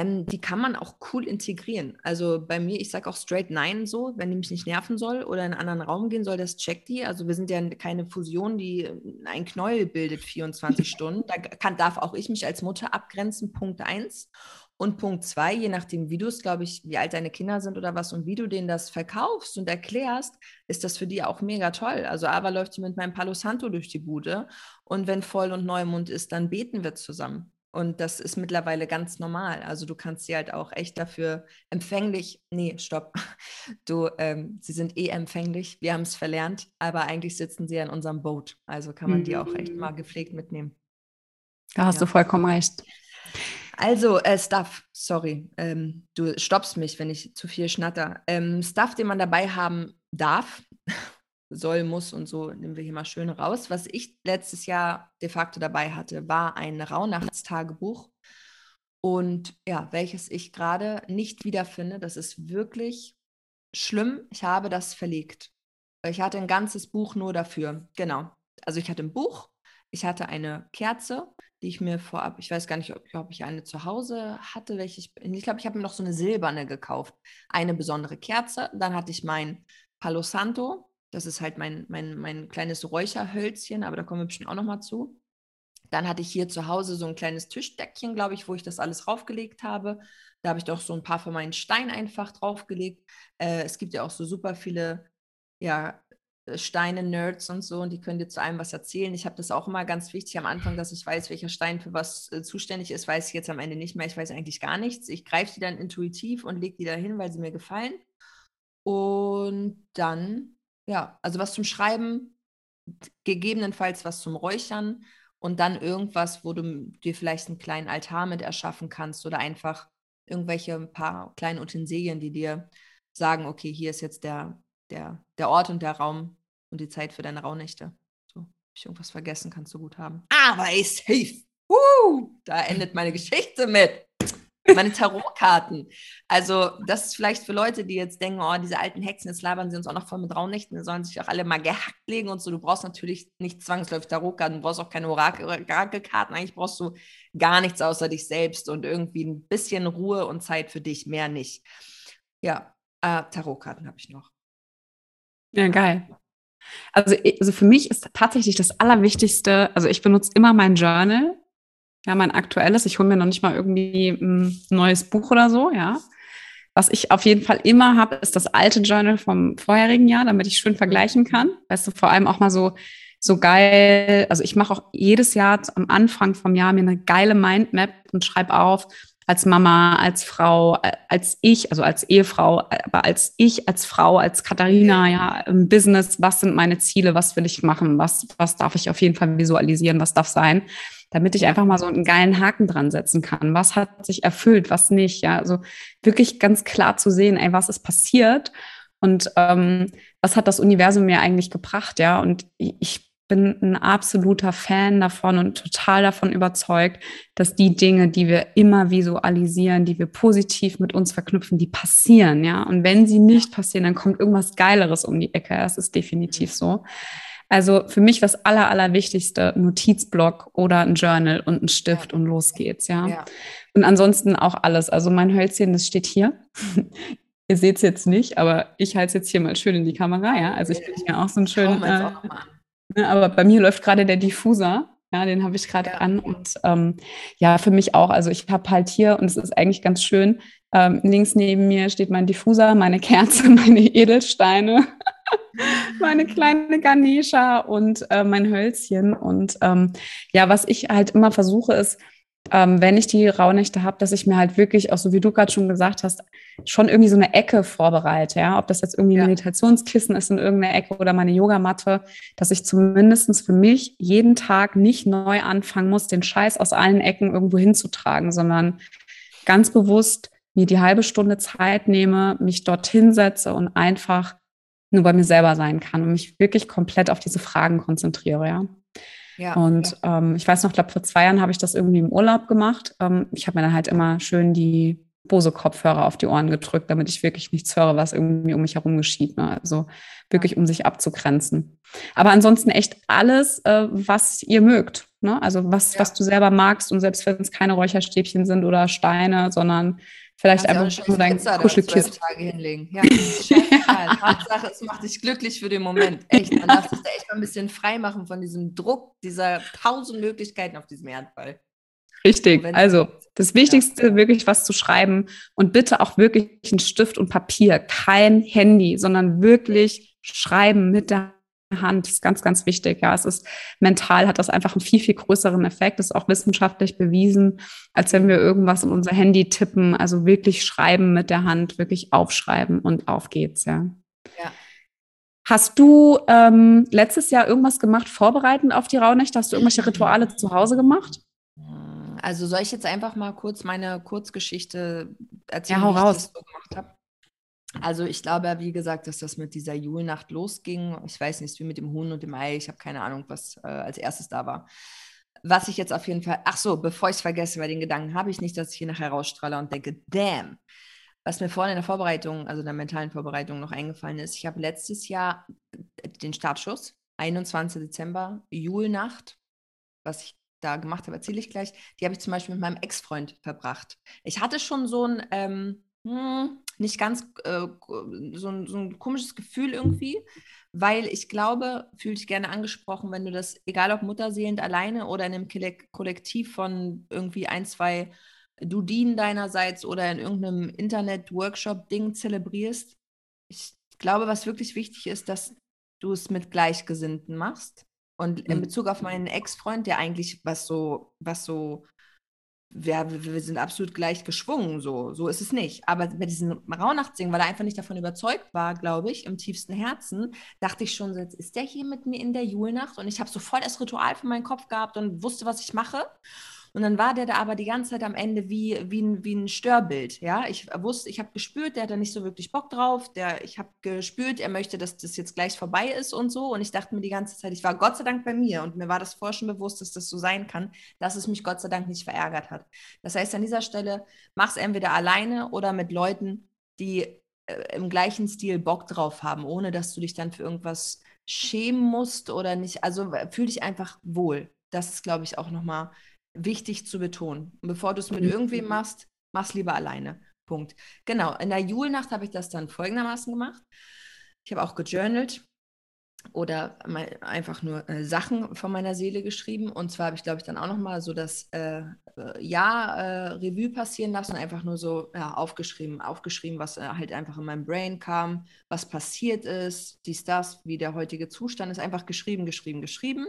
ähm, die kann man auch cool integrieren. Also bei mir, ich sage auch straight Nein so, wenn die mich nicht nerven soll oder in einen anderen Raum gehen soll, das checkt die. Also wir sind ja keine Fusion, die äh, ein Knäuel bildet 24 Stunden. Da kann, darf auch ich mich als Mutter abgrenzen, Punkt 1. Und Punkt 2, je nachdem, wie du es, glaube ich, wie alt deine Kinder sind oder was und wie du denen das verkaufst und erklärst, ist das für die auch mega toll. Also aber läuft sie mit meinem Palo Santo durch die Bude und wenn Voll- und Neumond ist, dann beten wir zusammen. Und das ist mittlerweile ganz normal. Also du kannst sie halt auch echt dafür empfänglich, nee, stopp, du, ähm, sie sind eh empfänglich, wir haben es verlernt, aber eigentlich sitzen sie ja in unserem Boot. Also kann man mhm. die auch echt mal gepflegt mitnehmen. Da hast ja. du vollkommen recht. Also, äh, Stuff, sorry, ähm, du stoppst mich, wenn ich zu viel schnatter. Ähm, Stuff, den man dabei haben darf, soll, muss und so nehmen wir hier mal schön raus. Was ich letztes Jahr de facto dabei hatte, war ein Rauhnachtstagebuch. Und ja, welches ich gerade nicht wiederfinde. Das ist wirklich schlimm. Ich habe das verlegt. Ich hatte ein ganzes Buch nur dafür. Genau. Also ich hatte ein Buch, ich hatte eine Kerze, die ich mir vorab, ich weiß gar nicht, ob, ob ich eine zu Hause hatte, welche ich, ich glaube, ich habe mir noch so eine silberne gekauft. Eine besondere Kerze. Dann hatte ich mein Palo Santo, das ist halt mein, mein, mein kleines Räucherhölzchen, aber da kommen wir bestimmt auch nochmal zu. Dann hatte ich hier zu Hause so ein kleines Tischdeckchen, glaube ich, wo ich das alles raufgelegt habe. Da habe ich doch so ein paar von meinen Steinen einfach draufgelegt. Äh, es gibt ja auch so super viele ja, äh, Steine-Nerds und so, und die können dir zu allem was erzählen. Ich habe das auch immer ganz wichtig am Anfang, dass ich weiß, welcher Stein für was äh, zuständig ist, weiß ich jetzt am Ende nicht mehr. Ich weiß eigentlich gar nichts. Ich greife die dann intuitiv und lege die da hin, weil sie mir gefallen. Und dann, ja, also was zum Schreiben, gegebenenfalls was zum Räuchern und dann irgendwas, wo du dir vielleicht einen kleinen Altar mit erschaffen kannst oder einfach irgendwelche ein paar kleine Utensilien, die dir sagen, okay, hier ist jetzt der, der, der Ort und der Raum und die Zeit für deine Rauhnächte. So, ob ich irgendwas vergessen, kannst du gut haben. Aber ist safe. Uh, da endet meine Geschichte mit. Meine Tarotkarten. Also, das ist vielleicht für Leute, die jetzt denken, oh, diese alten Hexen, jetzt labern sie uns auch noch voll mit Rauhnächten, die sollen sich auch alle mal gehackt legen und so. Du brauchst natürlich nicht zwangsläufig Tarotkarten, du brauchst auch keine Orakelkarten. Eigentlich brauchst du gar nichts außer dich selbst und irgendwie ein bisschen Ruhe und Zeit für dich, mehr nicht. Ja, äh, Tarotkarten habe ich noch. Ja, geil. Also, also für mich ist tatsächlich das Allerwichtigste, also ich benutze immer mein Journal, ja, mein aktuelles. Ich hole mir noch nicht mal irgendwie ein neues Buch oder so, ja. Was ich auf jeden Fall immer habe, ist das alte Journal vom vorherigen Jahr, damit ich schön vergleichen kann. Weißt du, vor allem auch mal so, so geil. Also ich mache auch jedes Jahr am Anfang vom Jahr mir eine geile Mindmap und schreibe auf, als Mama, als Frau, als ich, also als Ehefrau, aber als ich, als Frau, als Katharina, ja, im Business, was sind meine Ziele, was will ich machen, was, was darf ich auf jeden Fall visualisieren, was darf sein, damit ich einfach mal so einen geilen Haken dran setzen kann. Was hat sich erfüllt, was nicht, ja, also wirklich ganz klar zu sehen, ey, was ist passiert und ähm, was hat das Universum mir eigentlich gebracht, ja, und ich bin ein absoluter Fan davon und total davon überzeugt, dass die Dinge, die wir immer visualisieren, die wir positiv mit uns verknüpfen, die passieren, ja. Und wenn sie nicht passieren, dann kommt irgendwas Geileres um die Ecke. Das ist definitiv so. Also für mich das aller, allerwichtigste, Notizblock oder ein Journal und ein Stift und los geht's, ja. ja. Und ansonsten auch alles. Also mein Hölzchen, das steht hier. Ihr seht es jetzt nicht, aber ich halte es jetzt hier mal schön in die Kamera, ja. Also ich bin hier auch so ein schönen. Äh, Ne, aber bei mir läuft gerade der Diffuser. Ja, den habe ich gerade ja. an. Und ähm, ja, für mich auch. Also ich habe halt hier, und es ist eigentlich ganz schön, ähm, links neben mir steht mein Diffuser, meine Kerze, meine Edelsteine, meine kleine Ganesha und äh, mein Hölzchen. Und ähm, ja, was ich halt immer versuche, ist, ähm, wenn ich die Rauhnächte habe, dass ich mir halt wirklich, auch so wie du gerade schon gesagt hast, schon irgendwie so eine Ecke vorbereite, ja, ob das jetzt irgendwie ja. Meditationskissen ist in irgendeiner Ecke oder meine Yogamatte, dass ich zumindest für mich jeden Tag nicht neu anfangen muss, den Scheiß aus allen Ecken irgendwo hinzutragen, sondern ganz bewusst mir die halbe Stunde Zeit nehme, mich dorthin setze und einfach nur bei mir selber sein kann und mich wirklich komplett auf diese Fragen konzentriere, ja. Ja, und ja. Ähm, ich weiß noch, glaube vor zwei Jahren habe ich das irgendwie im Urlaub gemacht. Ähm, ich habe mir dann halt immer schön die Bose-Kopfhörer auf die Ohren gedrückt, damit ich wirklich nichts höre, was irgendwie um mich herum geschieht. Ne? Also wirklich, um sich abzugrenzen. Aber ansonsten echt alles, äh, was ihr mögt. Ne? Also was, ja. was du selber magst und selbst wenn es keine Räucherstäbchen sind oder Steine, sondern Vielleicht ja, einfach nur dein Kuschelkissen. Tage hinlegen. Ja, ja. Hauptsache, es macht dich glücklich für den Moment. Echt, man darf sich da echt mal ein bisschen frei machen von diesem Druck, dieser tausend Möglichkeiten auf diesem Erdball. Richtig. Also das Wichtigste, ja. wirklich was zu schreiben und bitte auch wirklich ein Stift und Papier, kein Handy, sondern wirklich schreiben mit der Hand ist ganz, ganz wichtig. Ja, es ist mental hat das einfach einen viel, viel größeren Effekt. Das ist auch wissenschaftlich bewiesen, als wenn wir irgendwas in unser Handy tippen. Also wirklich schreiben mit der Hand, wirklich aufschreiben und auf geht's. Ja. ja. Hast du ähm, letztes Jahr irgendwas gemacht, vorbereitend auf die Rauhnächte? Hast du irgendwelche Rituale zu Hause gemacht? Also soll ich jetzt einfach mal kurz meine Kurzgeschichte erzählen, ja, hau raus. das so? Also ich glaube, wie gesagt, dass das mit dieser Julnacht losging. Ich weiß nicht, wie mit dem Huhn und dem Ei. Ich habe keine Ahnung, was äh, als erstes da war. Was ich jetzt auf jeden Fall, ach so, bevor ich es vergesse, weil den Gedanken habe ich nicht, dass ich hier nachher rausstrahle und denke, damn. Was mir vorhin in der Vorbereitung, also der mentalen Vorbereitung noch eingefallen ist, ich habe letztes Jahr den Startschuss, 21. Dezember, Julnacht, was ich da gemacht habe, erzähle ich gleich, die habe ich zum Beispiel mit meinem Ex-Freund verbracht. Ich hatte schon so ein, ähm, hm, nicht ganz äh, so, ein, so, ein, komisches Gefühl irgendwie, weil ich glaube, fühle dich gerne angesprochen, wenn du das, egal ob mutterseelend alleine oder in einem Kollektiv von irgendwie ein, zwei Dudinen deinerseits oder in irgendeinem Internet-Workshop-Ding zelebrierst. Ich glaube, was wirklich wichtig ist, dass du es mit Gleichgesinnten machst. Und in mhm. Bezug auf meinen Ex-Freund, der eigentlich was so, was so wir, wir sind absolut gleich geschwungen, so, so ist es nicht. Aber bei diesem Rauhnachtsingen, weil er einfach nicht davon überzeugt war, glaube ich, im tiefsten Herzen, dachte ich schon, jetzt ist der hier mit mir in der Julnacht und ich habe so voll das Ritual für meinen Kopf gehabt und wusste, was ich mache. Und dann war der da aber die ganze Zeit am Ende wie, wie, ein, wie ein Störbild. Ja, ich wusste, ich habe gespürt, der hat da nicht so wirklich Bock drauf. Der, ich habe gespürt, er möchte, dass das jetzt gleich vorbei ist und so. Und ich dachte mir die ganze Zeit, ich war Gott sei Dank bei mir und mir war das vorher schon bewusst, dass das so sein kann, dass es mich Gott sei Dank nicht verärgert hat. Das heißt, an dieser Stelle mach es entweder alleine oder mit Leuten, die äh, im gleichen Stil Bock drauf haben, ohne dass du dich dann für irgendwas schämen musst oder nicht. Also fühl dich einfach wohl. Das ist, glaube ich, auch nochmal wichtig zu betonen. Und bevor du es mit mhm. irgendwem machst, mach's lieber alleine. Punkt. Genau, in der Julnacht habe ich das dann folgendermaßen gemacht. Ich habe auch gejournalt oder einfach nur äh, Sachen von meiner Seele geschrieben. Und zwar habe ich, glaube ich, dann auch nochmal so das äh, äh, Jahr äh, Revue passieren lassen und einfach nur so ja, aufgeschrieben, aufgeschrieben, was äh, halt einfach in meinem Brain kam, was passiert ist, dies, das, wie der heutige Zustand ist. Einfach geschrieben, geschrieben, geschrieben.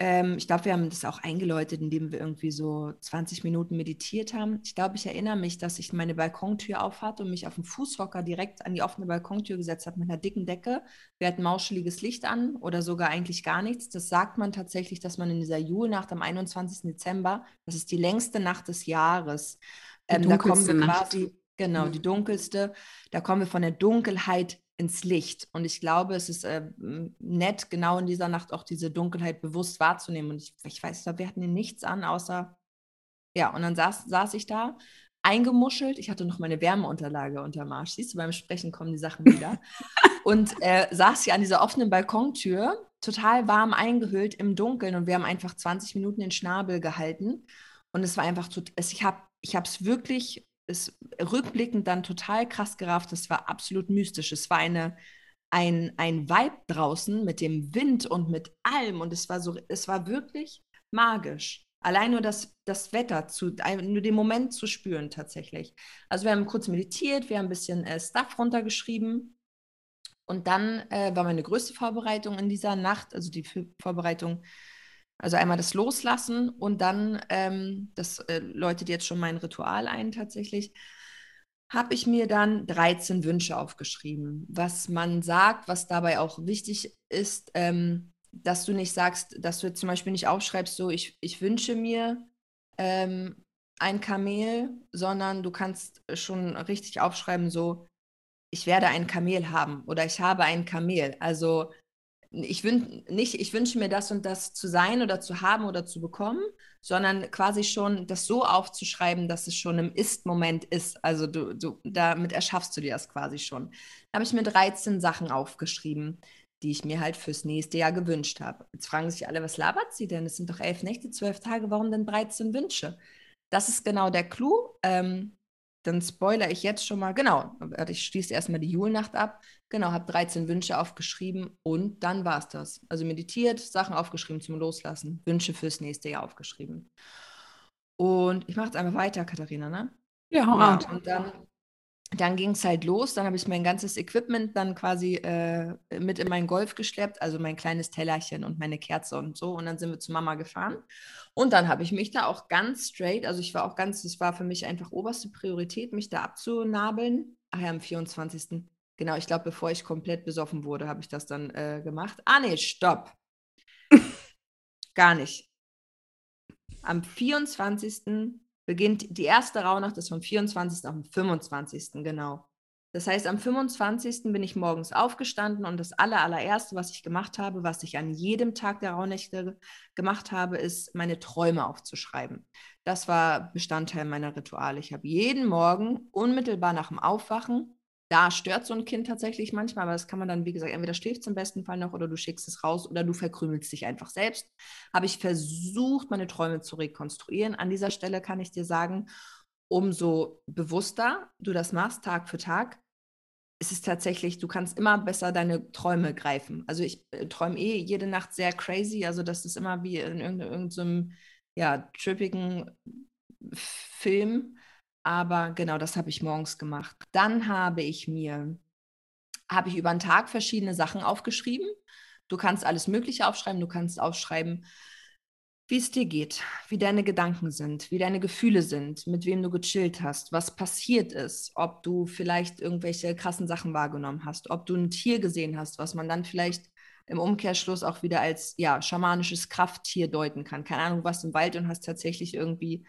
Ähm, ich glaube, wir haben das auch eingeläutet, indem wir irgendwie so 20 Minuten meditiert haben. Ich glaube, ich erinnere mich, dass ich meine Balkontür aufhatte und mich auf den Fußhocker direkt an die offene Balkontür gesetzt habe mit einer dicken Decke. Wir hatten mauscheliges Licht an oder sogar eigentlich gar nichts. Das sagt man tatsächlich, dass man in dieser Julnacht am 21. Dezember, das ist die längste Nacht des Jahres, ähm, da kommen wir quasi, Nacht. genau, mhm. die dunkelste, da kommen wir von der Dunkelheit ins Licht. Und ich glaube, es ist äh, nett, genau in dieser Nacht auch diese Dunkelheit bewusst wahrzunehmen. Und ich, ich weiß, wir hatten nichts an, außer, ja, und dann saß, saß ich da, eingemuschelt. Ich hatte noch meine Wärmeunterlage unter Marsch. Siehst du, beim Sprechen kommen die Sachen wieder. und äh, saß hier an dieser offenen Balkontür, total warm eingehüllt im Dunkeln. Und wir haben einfach 20 Minuten den Schnabel gehalten. Und es war einfach, ich habe es wirklich ist rückblickend dann total krass gerafft. Das war absolut mystisch. Es war eine, ein, ein Vibe draußen mit dem Wind und mit allem. Und es war so, es war wirklich magisch. Allein nur das, das Wetter, zu, nur den Moment zu spüren tatsächlich. Also wir haben kurz meditiert, wir haben ein bisschen äh, Stuff runtergeschrieben. Und dann äh, war meine größte Vorbereitung in dieser Nacht, also die Vorbereitung also einmal das Loslassen und dann, ähm, das äh, läutet jetzt schon mein Ritual ein tatsächlich, habe ich mir dann 13 Wünsche aufgeschrieben. Was man sagt, was dabei auch wichtig ist, ähm, dass du nicht sagst, dass du jetzt zum Beispiel nicht aufschreibst, so ich, ich wünsche mir ähm, ein Kamel, sondern du kannst schon richtig aufschreiben, so ich werde ein Kamel haben oder ich habe ein Kamel. Also ich, wün nicht, ich wünsche mir das und das zu sein oder zu haben oder zu bekommen, sondern quasi schon das so aufzuschreiben, dass es schon im Ist-Moment ist. Also du, du, damit erschaffst du dir das quasi schon. Da habe ich mir 13 Sachen aufgeschrieben, die ich mir halt fürs nächste Jahr gewünscht habe. Jetzt fragen sich alle, was labert sie denn? Es sind doch elf Nächte, zwölf Tage, warum denn 13 Wünsche? Das ist genau der Clou. Ähm, dann spoilere ich jetzt schon mal, genau, ich schließe erstmal die Julnacht ab, genau, habe 13 Wünsche aufgeschrieben und dann war es das. Also meditiert, Sachen aufgeschrieben zum Loslassen, Wünsche fürs nächste Jahr aufgeschrieben. Und ich mache jetzt einfach weiter, Katharina, ne? Ja, hau ja, Und dann dann ging es halt los. Dann habe ich mein ganzes Equipment dann quasi äh, mit in meinen Golf geschleppt, also mein kleines Tellerchen und meine Kerze und so. Und dann sind wir zu Mama gefahren. Und dann habe ich mich da auch ganz straight, also ich war auch ganz, das war für mich einfach oberste Priorität, mich da abzunabeln. Ach ja, am 24. Genau, ich glaube, bevor ich komplett besoffen wurde, habe ich das dann äh, gemacht. Ah, nee, stopp. Gar nicht. Am 24 beginnt die erste Rauhnacht ist vom 24. auf den 25. genau. Das heißt, am 25. bin ich morgens aufgestanden und das aller, allererste, was ich gemacht habe, was ich an jedem Tag der Rauhnächte gemacht habe, ist, meine Träume aufzuschreiben. Das war Bestandteil meiner Rituale. Ich habe jeden Morgen unmittelbar nach dem Aufwachen da stört so ein Kind tatsächlich manchmal, aber das kann man dann, wie gesagt, entweder schläft es im besten Fall noch oder du schickst es raus oder du verkrümelst dich einfach selbst. Habe ich versucht, meine Träume zu rekonstruieren. An dieser Stelle kann ich dir sagen, umso bewusster du das machst, Tag für Tag, ist es tatsächlich, du kannst immer besser deine Träume greifen. Also ich äh, träume eh jede Nacht sehr crazy, also das ist immer wie in irgendeinem, irgendeinem ja, trippigen Film. Aber genau, das habe ich morgens gemacht. Dann habe ich mir, habe ich über den Tag verschiedene Sachen aufgeschrieben. Du kannst alles Mögliche aufschreiben. Du kannst aufschreiben, wie es dir geht, wie deine Gedanken sind, wie deine Gefühle sind, mit wem du gechillt hast, was passiert ist, ob du vielleicht irgendwelche krassen Sachen wahrgenommen hast, ob du ein Tier gesehen hast, was man dann vielleicht im Umkehrschluss auch wieder als ja schamanisches Krafttier deuten kann. Keine Ahnung, du warst im Wald und hast tatsächlich irgendwie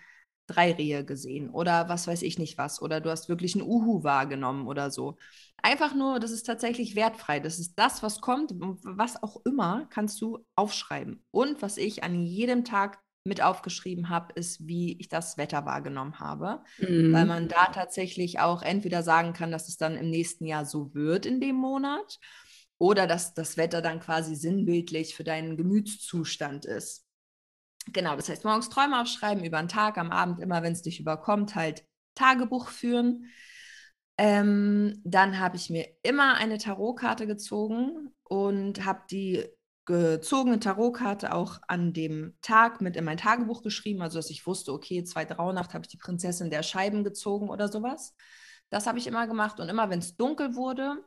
drei Rehe gesehen oder was weiß ich nicht was oder du hast wirklich ein Uhu wahrgenommen oder so. Einfach nur, das ist tatsächlich wertfrei. Das ist das, was kommt, was auch immer, kannst du aufschreiben. Und was ich an jedem Tag mit aufgeschrieben habe, ist, wie ich das Wetter wahrgenommen habe, mhm. weil man da tatsächlich auch entweder sagen kann, dass es dann im nächsten Jahr so wird in dem Monat oder dass das Wetter dann quasi sinnbildlich für deinen Gemütszustand ist. Genau, das heißt, morgens Träume aufschreiben, über den Tag, am Abend immer, wenn es dich überkommt, halt Tagebuch führen. Ähm, dann habe ich mir immer eine Tarotkarte gezogen und habe die gezogene Tarotkarte auch an dem Tag mit in mein Tagebuch geschrieben, also dass ich wusste, okay, zweite Rauhnacht habe ich die Prinzessin der Scheiben gezogen oder sowas. Das habe ich immer gemacht und immer, wenn es dunkel wurde,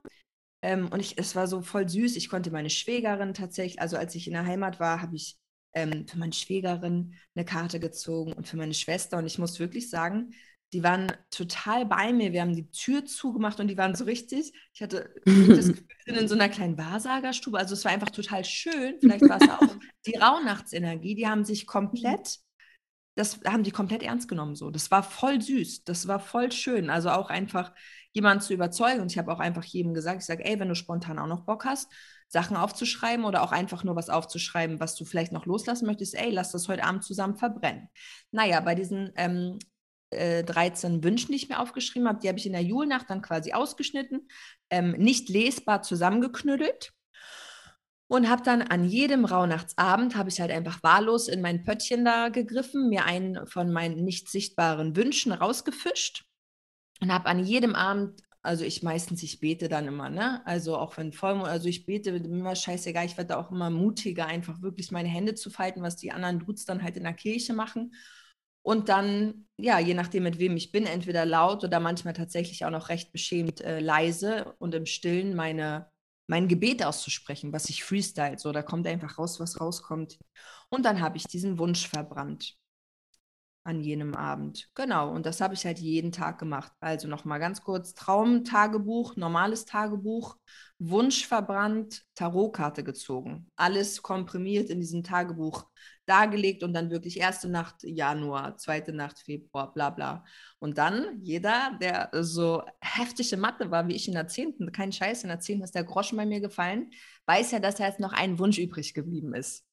ähm, und ich, es war so voll süß, ich konnte meine Schwägerin tatsächlich, also als ich in der Heimat war, habe ich ähm, für meine Schwägerin eine Karte gezogen und für meine Schwester. Und ich muss wirklich sagen, die waren total bei mir. Wir haben die Tür zugemacht und die waren so richtig. Ich hatte das Gefühl, wir sind in so einer kleinen Wahrsagerstube. Also es war einfach total schön. Vielleicht war es auch die Rauhnachtsenergie. Die haben sich komplett, das haben die komplett ernst genommen. So, das war voll süß. Das war voll schön. Also auch einfach jemanden zu überzeugen. Und ich habe auch einfach jedem gesagt, ich sage, ey, wenn du spontan auch noch Bock hast, Sachen aufzuschreiben oder auch einfach nur was aufzuschreiben, was du vielleicht noch loslassen möchtest, ey, lass das heute Abend zusammen verbrennen. Naja, bei diesen ähm, äh, 13 Wünschen, die ich mir aufgeschrieben habe, die habe ich in der Julnacht dann quasi ausgeschnitten, ähm, nicht lesbar zusammengeknüttelt und habe dann an jedem Rauhnachtsabend habe ich halt einfach wahllos in mein Pöttchen da gegriffen, mir einen von meinen nicht sichtbaren Wünschen rausgefischt und habe an jedem Abend also ich meistens, ich bete dann immer, ne? Also auch wenn Vollmond, also ich bete immer scheißegal, ich werde auch immer mutiger, einfach wirklich meine Hände zu falten, was die anderen Dudes dann halt in der Kirche machen. Und dann, ja, je nachdem, mit wem ich bin, entweder laut oder manchmal tatsächlich auch noch recht beschämt äh, leise und im Stillen meine, mein Gebet auszusprechen, was ich freestyle. So, da kommt einfach raus, was rauskommt. Und dann habe ich diesen Wunsch verbrannt an jenem Abend. Genau, und das habe ich halt jeden Tag gemacht. Also nochmal ganz kurz: Traumtagebuch, normales Tagebuch, Wunsch verbrannt, Tarotkarte gezogen. Alles komprimiert in diesem Tagebuch dargelegt und dann wirklich erste Nacht Januar, zweite Nacht Februar, bla bla. Und dann jeder, der so heftige Mathe war wie ich in der 10., kein Scheiß, in der 10. ist der Groschen bei mir gefallen, weiß ja, dass jetzt noch ein Wunsch übrig geblieben ist.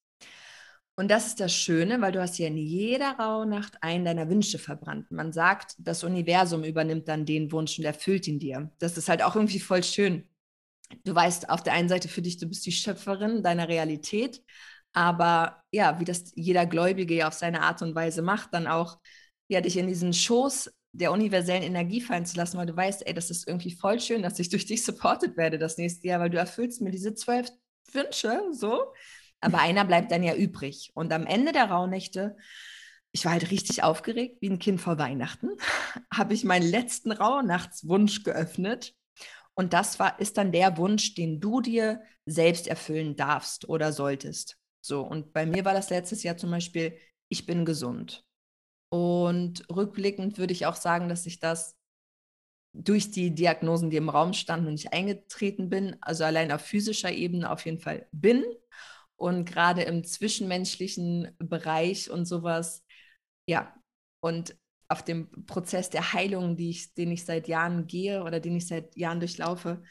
Und das ist das Schöne, weil du hast ja in jeder Rauhnacht einen deiner Wünsche verbrannt. Man sagt, das Universum übernimmt dann den Wunsch und erfüllt ihn dir. Das ist halt auch irgendwie voll schön. Du weißt auf der einen Seite für dich, du bist die Schöpferin deiner Realität, aber ja, wie das jeder Gläubige ja auf seine Art und Weise macht, dann auch ja dich in diesen Schoß der universellen Energie fallen zu lassen, weil du weißt, ey, das ist irgendwie voll schön, dass ich durch dich supported werde das nächste Jahr, weil du erfüllst mir diese zwölf Wünsche so aber einer bleibt dann ja übrig. Und am Ende der Rauhnächte, ich war halt richtig aufgeregt, wie ein Kind vor Weihnachten, habe ich meinen letzten Rauhnachtswunsch geöffnet. Und das war, ist dann der Wunsch, den du dir selbst erfüllen darfst oder solltest. So, und bei mir war das letztes Jahr zum Beispiel, ich bin gesund. Und rückblickend würde ich auch sagen, dass ich das durch die Diagnosen, die im Raum standen und ich eingetreten bin, also allein auf physischer Ebene auf jeden Fall bin und gerade im zwischenmenschlichen Bereich und sowas, ja, und auf dem Prozess der Heilung, die ich, den ich seit Jahren gehe oder den ich seit Jahren durchlaufe,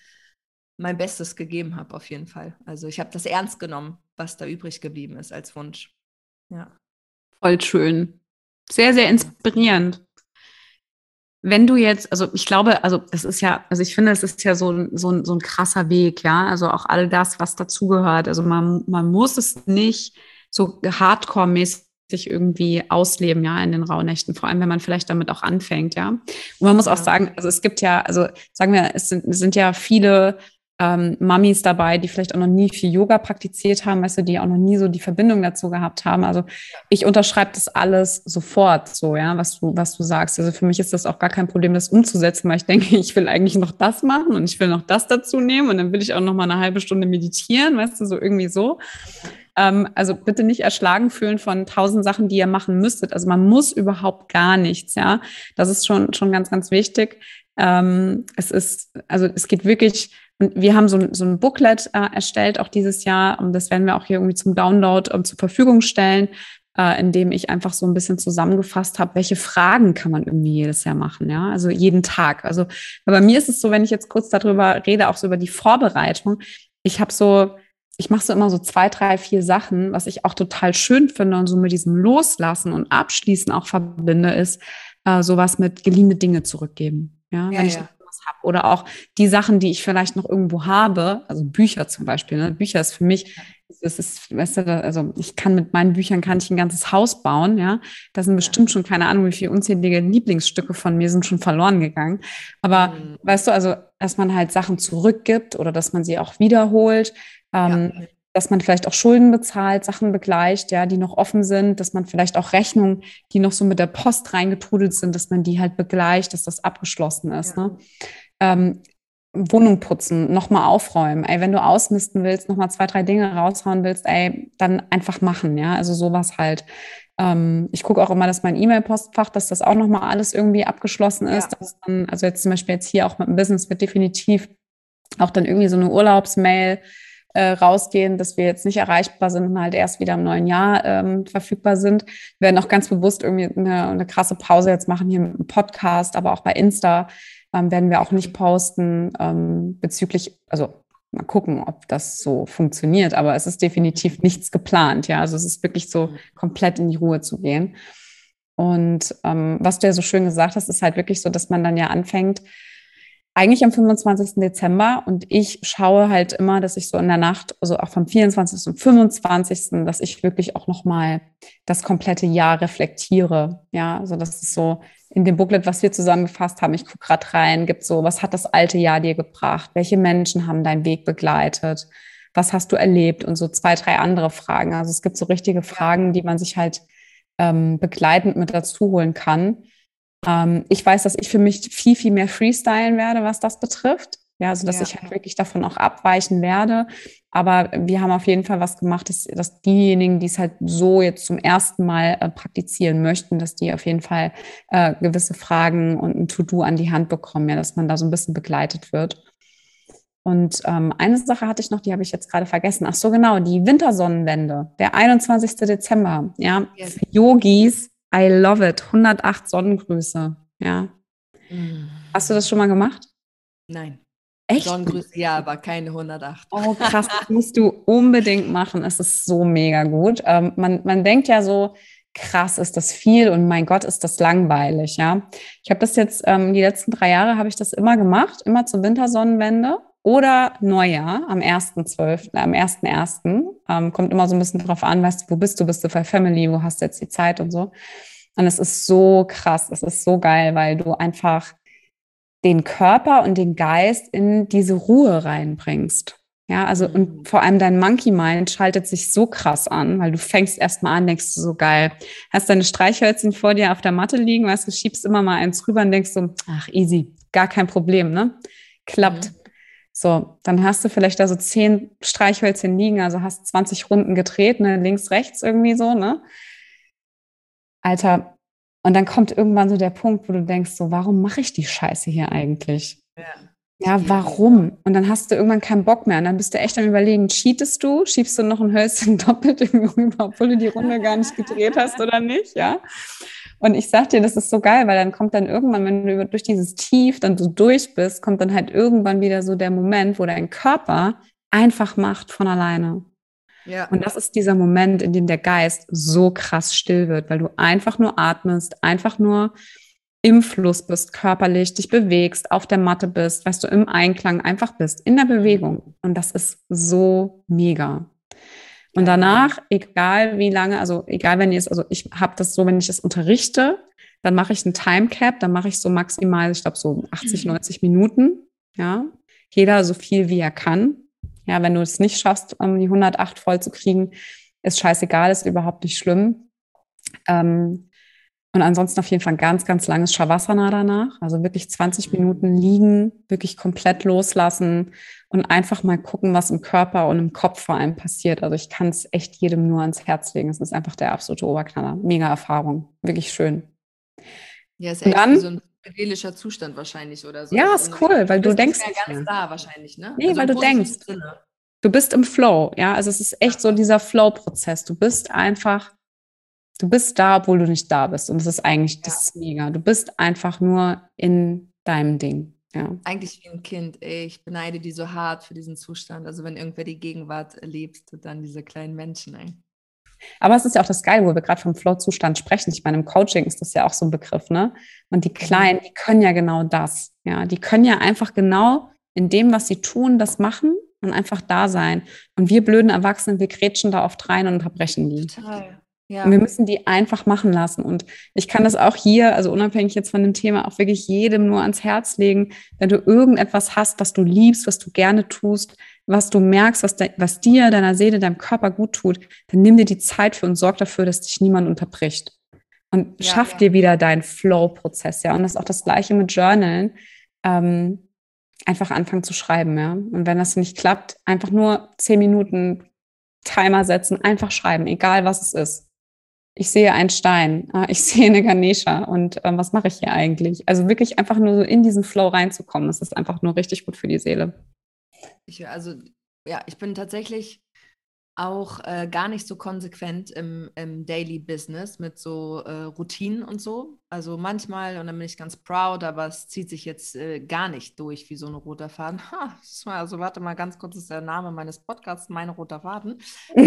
mein Bestes gegeben habe, auf jeden Fall. Also ich habe das ernst genommen, was da übrig geblieben ist als Wunsch. Ja. Voll schön. Sehr, sehr inspirierend wenn du jetzt, also ich glaube, also es ist ja, also ich finde, es ist ja so, ein, so, ein, so ein krasser Weg, ja, also auch all das, was dazugehört. Also man, man muss es nicht so hardcore-mäßig irgendwie ausleben, ja, in den Rauhnächten, vor allem wenn man vielleicht damit auch anfängt, ja. Und man muss auch sagen, also es gibt ja, also sagen wir, es sind, es sind ja viele ähm, Mamis dabei, die vielleicht auch noch nie viel Yoga praktiziert haben, weißt du, die auch noch nie so die Verbindung dazu gehabt haben. Also ich unterschreibe das alles sofort so, ja, was du, was du sagst. Also für mich ist das auch gar kein Problem, das umzusetzen, weil ich denke, ich will eigentlich noch das machen und ich will noch das dazu nehmen und dann will ich auch noch mal eine halbe Stunde meditieren, weißt du, so irgendwie so. Ähm, also bitte nicht erschlagen fühlen von tausend Sachen, die ihr machen müsstet. Also man muss überhaupt gar nichts, ja. Das ist schon, schon ganz, ganz wichtig. Ähm, es ist, also es geht wirklich und wir haben so, so ein Booklet äh, erstellt, auch dieses Jahr. Und das werden wir auch hier irgendwie zum Download ähm, zur Verfügung stellen, äh, in dem ich einfach so ein bisschen zusammengefasst habe, welche Fragen kann man irgendwie jedes Jahr machen, ja, also jeden Tag. Also bei mir ist es so, wenn ich jetzt kurz darüber rede, auch so über die Vorbereitung, ich habe so, ich mache so immer so zwei, drei, vier Sachen, was ich auch total schön finde und so mit diesem Loslassen und Abschließen auch verbinde, ist äh, sowas mit geliehene Dinge zurückgeben. Ja, ja wenn ich ja habe oder auch die Sachen, die ich vielleicht noch irgendwo habe, also Bücher zum Beispiel. Ne? Bücher ist für mich, das ist, weißt du, also ich kann mit meinen Büchern kann ich ein ganzes Haus bauen, ja. Da sind bestimmt schon keine Ahnung, wie viele unzählige Lieblingsstücke von mir sind schon verloren gegangen. Aber mhm. weißt du, also dass man halt Sachen zurückgibt oder dass man sie auch wiederholt. Ähm, ja dass man vielleicht auch Schulden bezahlt, Sachen begleicht, ja, die noch offen sind, dass man vielleicht auch Rechnungen, die noch so mit der Post reingetrudelt sind, dass man die halt begleicht, dass das abgeschlossen ist. Ja. Ne? Ähm, Wohnung putzen, nochmal aufräumen. Ey, wenn du ausmisten willst, nochmal zwei, drei Dinge raushauen willst, ey, dann einfach machen, ja. Also sowas halt. Ähm, ich gucke auch immer, dass mein E-Mail-Postfach, dass das auch nochmal alles irgendwie abgeschlossen ist. Ja. Dann, also jetzt zum Beispiel jetzt hier auch mit dem Business wird definitiv auch dann irgendwie so eine Urlaubsmail äh, rausgehen, dass wir jetzt nicht erreichbar sind und halt erst wieder im neuen Jahr ähm, verfügbar sind. Wir werden auch ganz bewusst irgendwie eine, eine krasse Pause jetzt machen hier im Podcast, aber auch bei Insta ähm, werden wir auch nicht posten ähm, bezüglich, also mal gucken, ob das so funktioniert, aber es ist definitiv nichts geplant. Ja, also es ist wirklich so komplett in die Ruhe zu gehen. Und ähm, was du ja so schön gesagt hast, ist halt wirklich so, dass man dann ja anfängt, eigentlich am 25. Dezember und ich schaue halt immer, dass ich so in der Nacht, also auch vom 24. und 25., dass ich wirklich auch nochmal das komplette Jahr reflektiere. Ja, also das ist so in dem Booklet, was wir zusammengefasst haben. Ich gucke gerade rein, gibt so, was hat das alte Jahr dir gebracht? Welche Menschen haben deinen Weg begleitet? Was hast du erlebt? Und so zwei, drei andere Fragen. Also es gibt so richtige Fragen, die man sich halt ähm, begleitend mit dazu holen kann ähm, ich weiß, dass ich für mich viel, viel mehr freestylen werde, was das betrifft. Ja, also dass ja. ich halt wirklich davon auch abweichen werde. Aber wir haben auf jeden Fall was gemacht, dass, dass diejenigen, die es halt so jetzt zum ersten Mal äh, praktizieren möchten, dass die auf jeden Fall äh, gewisse Fragen und ein To-Do an die Hand bekommen, ja, dass man da so ein bisschen begleitet wird. Und ähm, eine Sache hatte ich noch, die habe ich jetzt gerade vergessen. Ach so, genau, die Wintersonnenwende, der 21. Dezember. Ja, yes. für Yogis I love it. 108 Sonnengrüße. Ja. Mm. Hast du das schon mal gemacht? Nein. Echt? Sonnengrüße, ja, aber keine 108. Oh, krass, das musst du unbedingt machen. Es ist so mega gut. Ähm, man, man denkt ja so, krass, ist das viel und mein Gott, ist das langweilig, ja. Ich habe das jetzt, ähm, die letzten drei Jahre habe ich das immer gemacht, immer zur Wintersonnenwende oder Neujahr am 1.12., am 1.1. Ähm, kommt immer so ein bisschen drauf an, weißt du, wo bist du, bist du bei Family, wo hast du jetzt die Zeit und so. Und es ist so krass, es ist so geil, weil du einfach den Körper und den Geist in diese Ruhe reinbringst. Ja, also und mhm. vor allem dein Monkey Mind schaltet sich so krass an, weil du fängst erstmal an, denkst du so geil, hast deine Streichhölzchen vor dir auf der Matte liegen, weißt du, schiebst immer mal eins rüber und denkst so, ach easy, gar kein Problem, ne? Klappt. Mhm. So, dann hast du vielleicht da so zehn Streichhölzchen liegen, also hast 20 Runden gedreht, ne, links, rechts irgendwie so, ne? Alter, und dann kommt irgendwann so der Punkt, wo du denkst, so, warum mache ich die Scheiße hier eigentlich? Ja. Ja, warum? Und dann hast du irgendwann keinen Bock mehr. Und dann bist du echt am überlegen, cheatest du? Schiebst du noch ein Hölzchen doppelt irgendwie rüber, obwohl du die Runde gar nicht gedreht hast oder nicht? Ja. Und ich sag dir, das ist so geil, weil dann kommt dann irgendwann, wenn du durch dieses Tief dann so durch bist, kommt dann halt irgendwann wieder so der Moment, wo dein Körper einfach macht von alleine. Ja. Und das ist dieser Moment, in dem der Geist so krass still wird, weil du einfach nur atmest, einfach nur im Fluss bist, körperlich dich bewegst, auf der Matte bist, weißt du, im Einklang einfach bist, in der Bewegung. Und das ist so mega. Und danach, egal wie lange, also egal wenn ihr es, also ich habe das so, wenn ich es unterrichte, dann mache ich einen Timecap, dann mache ich so maximal, ich glaube so 80, 90 mhm. Minuten, ja. Jeder so viel wie er kann. Ja, wenn du es nicht schaffst, um die 108 voll zu kriegen, ist scheißegal, ist überhaupt nicht schlimm. Ähm, und ansonsten auf jeden Fall ein ganz, ganz langes Shavasana danach. Also wirklich 20 Minuten liegen, wirklich komplett loslassen und einfach mal gucken, was im Körper und im Kopf vor allem passiert. Also ich kann es echt jedem nur ans Herz legen. Es ist einfach der absolute Oberknaller. Mega Erfahrung. Wirklich schön. Ja, ist echt dann, so ein seelischer Zustand wahrscheinlich oder so. Ja, ist cool, weil du, du denkst. Ja ganz da wahrscheinlich, ne? Nee, also weil du denkst. Sinne. Du bist im Flow, ja. Also es ist echt so dieser Flow-Prozess. Du bist einfach Du bist da, obwohl du nicht da bist. Und das ist eigentlich, das ist mega. Du bist einfach nur in deinem Ding. Ja. Eigentlich wie ein Kind. Ey, ich beneide die so hart für diesen Zustand. Also wenn irgendwer die Gegenwart erlebst, dann diese kleinen Menschen. Ey. Aber es ist ja auch das Geile, wo wir gerade vom Flow-Zustand sprechen. Ich meine, im Coaching ist das ja auch so ein Begriff, ne? Und die mhm. Kleinen, die können ja genau das. Ja, die können ja einfach genau in dem, was sie tun, das machen und einfach da sein. Und wir blöden Erwachsenen, wir grätschen da oft rein und unterbrechen die. Total. Ja. Und wir müssen die einfach machen lassen. Und ich kann das auch hier, also unabhängig jetzt von dem Thema, auch wirklich jedem nur ans Herz legen, wenn du irgendetwas hast, was du liebst, was du gerne tust, was du merkst, was, de, was dir, deiner Seele, deinem Körper gut tut, dann nimm dir die Zeit für und sorg dafür, dass dich niemand unterbricht. Und ja, schaff ja. dir wieder deinen Flow-Prozess, ja. Und das ist auch das Gleiche mit Journalen. Ähm, einfach anfangen zu schreiben, ja. Und wenn das nicht klappt, einfach nur zehn Minuten Timer setzen, einfach schreiben, egal was es ist ich sehe einen Stein, ah, ich sehe eine Ganesha und ähm, was mache ich hier eigentlich? Also wirklich einfach nur so in diesen Flow reinzukommen, das ist einfach nur richtig gut für die Seele. Ich, also ja, ich bin tatsächlich auch äh, gar nicht so konsequent im, im Daily Business mit so äh, Routinen und so. Also manchmal, und dann bin ich ganz proud, aber es zieht sich jetzt äh, gar nicht durch wie so ein roter Faden. Ha, also warte mal ganz kurz, das ist der Name meines Podcasts, mein roter Faden.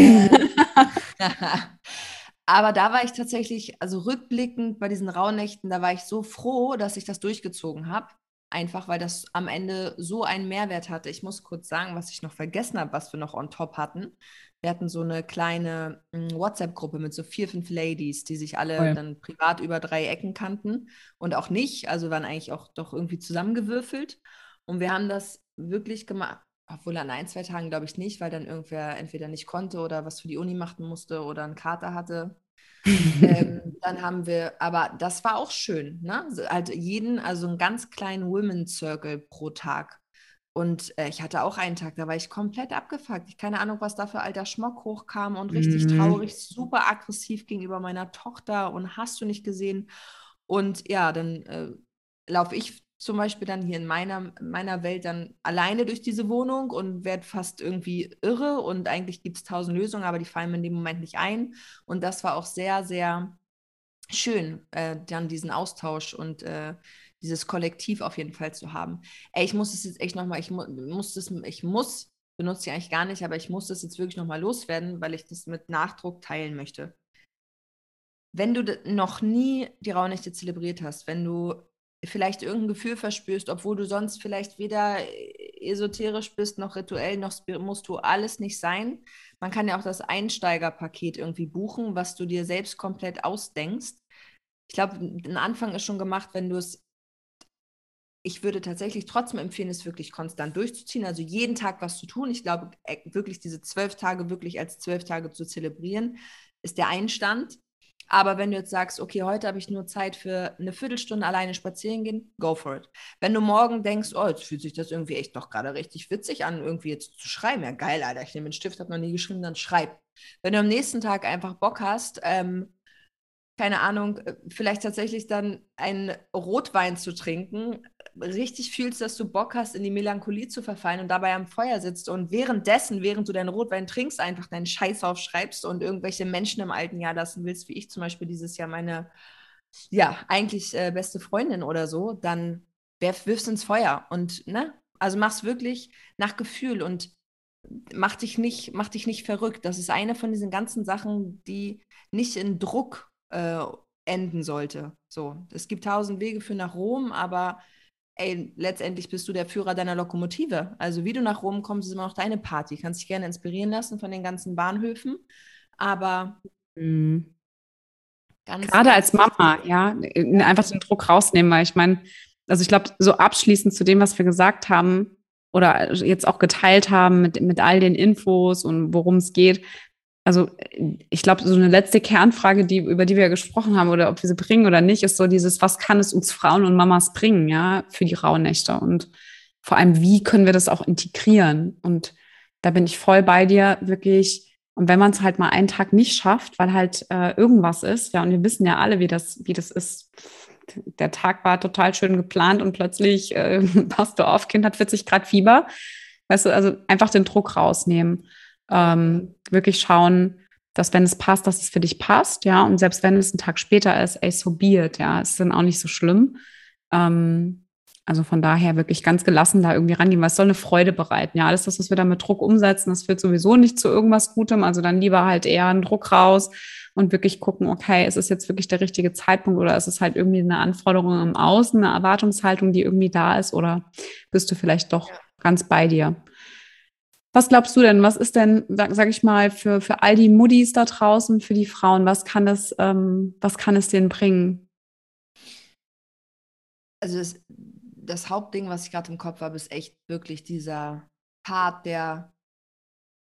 Aber da war ich tatsächlich, also rückblickend bei diesen Rauhnächten, da war ich so froh, dass ich das durchgezogen habe. Einfach weil das am Ende so einen Mehrwert hatte. Ich muss kurz sagen, was ich noch vergessen habe, was wir noch on top hatten. Wir hatten so eine kleine hm, WhatsApp-Gruppe mit so vier, fünf Ladies, die sich alle oh ja. dann privat über drei Ecken kannten und auch nicht. Also waren eigentlich auch doch irgendwie zusammengewürfelt. Und wir haben das wirklich gemacht obwohl an ein, zwei Tagen glaube ich nicht, weil dann irgendwer entweder nicht konnte oder was für die Uni machen musste oder einen Kater hatte. ähm, dann haben wir, aber das war auch schön, ne? Halt jeden, also einen ganz kleinen Women's Circle pro Tag. Und äh, ich hatte auch einen Tag, da war ich komplett abgefuckt. Ich keine Ahnung, was da für alter Schmock hochkam und richtig mhm. traurig, super aggressiv gegenüber meiner Tochter und hast du nicht gesehen. Und ja, dann äh, laufe ich zum Beispiel dann hier in meiner, meiner Welt dann alleine durch diese Wohnung und werde fast irgendwie irre und eigentlich gibt es tausend Lösungen, aber die fallen mir in dem Moment nicht ein. Und das war auch sehr, sehr schön, äh, dann diesen Austausch und äh, dieses Kollektiv auf jeden Fall zu haben. Ey, ich muss es jetzt echt nochmal, ich mu muss das, ich muss, benutze ich eigentlich gar nicht, aber ich muss das jetzt wirklich nochmal loswerden, weil ich das mit Nachdruck teilen möchte. Wenn du noch nie die Rauhnächte zelebriert hast, wenn du vielleicht irgendein Gefühl verspürst, obwohl du sonst vielleicht weder esoterisch bist noch rituell noch musst du alles nicht sein. Man kann ja auch das Einsteigerpaket irgendwie buchen, was du dir selbst komplett ausdenkst. Ich glaube, ein Anfang ist schon gemacht, wenn du es ich würde tatsächlich trotzdem empfehlen, es wirklich konstant durchzuziehen, also jeden Tag was zu tun. Ich glaube, äh, wirklich diese zwölf Tage wirklich als zwölf Tage zu zelebrieren, ist der Einstand. Aber wenn du jetzt sagst, okay, heute habe ich nur Zeit für eine Viertelstunde alleine spazieren gehen, go for it. Wenn du morgen denkst, oh, jetzt fühlt sich das irgendwie echt doch gerade richtig witzig an, irgendwie jetzt zu schreiben, ja geil, Alter, ich nehme einen Stift, habe noch nie geschrieben, dann schreib. Wenn du am nächsten Tag einfach Bock hast, ähm, keine Ahnung, äh, vielleicht tatsächlich dann einen Rotwein zu trinken, richtig fühlst, dass du Bock hast, in die Melancholie zu verfallen und dabei am Feuer sitzt und währenddessen, während du deinen Rotwein trinkst, einfach deinen Scheiß aufschreibst und irgendwelche Menschen im alten Jahr lassen willst, wie ich zum Beispiel dieses Jahr meine, ja, eigentlich äh, beste Freundin oder so, dann wirf, wirfst ins Feuer und, ne, also mach's wirklich nach Gefühl und mach dich nicht, mach dich nicht verrückt. Das ist eine von diesen ganzen Sachen, die nicht in Druck äh, enden sollte. So, es gibt tausend Wege für nach Rom, aber ey, letztendlich bist du der Führer deiner Lokomotive. Also wie du nach Rom kommst, ist immer noch deine Party. Du kannst dich gerne inspirieren lassen von den ganzen Bahnhöfen. Aber mhm. gerade als Mama, ja, einfach den Druck rausnehmen, weil ich meine, also ich glaube, so abschließend zu dem, was wir gesagt haben oder jetzt auch geteilt haben mit, mit all den Infos und worum es geht, also ich glaube, so eine letzte Kernfrage, die, über die wir ja gesprochen haben, oder ob wir sie bringen oder nicht, ist so dieses, was kann es uns Frauen und Mamas bringen, ja, für die Rauhnächte? Und vor allem, wie können wir das auch integrieren? Und da bin ich voll bei dir, wirklich. Und wenn man es halt mal einen Tag nicht schafft, weil halt äh, irgendwas ist, ja, und wir wissen ja alle, wie das, wie das ist. Der Tag war total schön geplant und plötzlich äh, passt du auf, Kind hat 40 Grad Fieber. Weißt du, also einfach den Druck rausnehmen ähm, wirklich schauen, dass wenn es passt, dass es für dich passt, ja, und selbst wenn es ein Tag später ist, ey, so be it, ja, ist dann auch nicht so schlimm. Ähm, also von daher wirklich ganz gelassen da irgendwie rangehen, weil es soll eine Freude bereiten. Ja, alles das, was wir da mit Druck umsetzen, das führt sowieso nicht zu irgendwas Gutem. Also dann lieber halt eher einen Druck raus und wirklich gucken, okay, ist es jetzt wirklich der richtige Zeitpunkt oder ist es halt irgendwie eine Anforderung im Außen, eine Erwartungshaltung, die irgendwie da ist oder bist du vielleicht doch ja. ganz bei dir? Was glaubst du denn? Was ist denn, sag, ich mal, für, für all die Muddis da draußen, für die Frauen, was kann es, ähm, was kann es denen bringen? Also das, das Hauptding, was ich gerade im Kopf habe, ist echt wirklich dieser Part der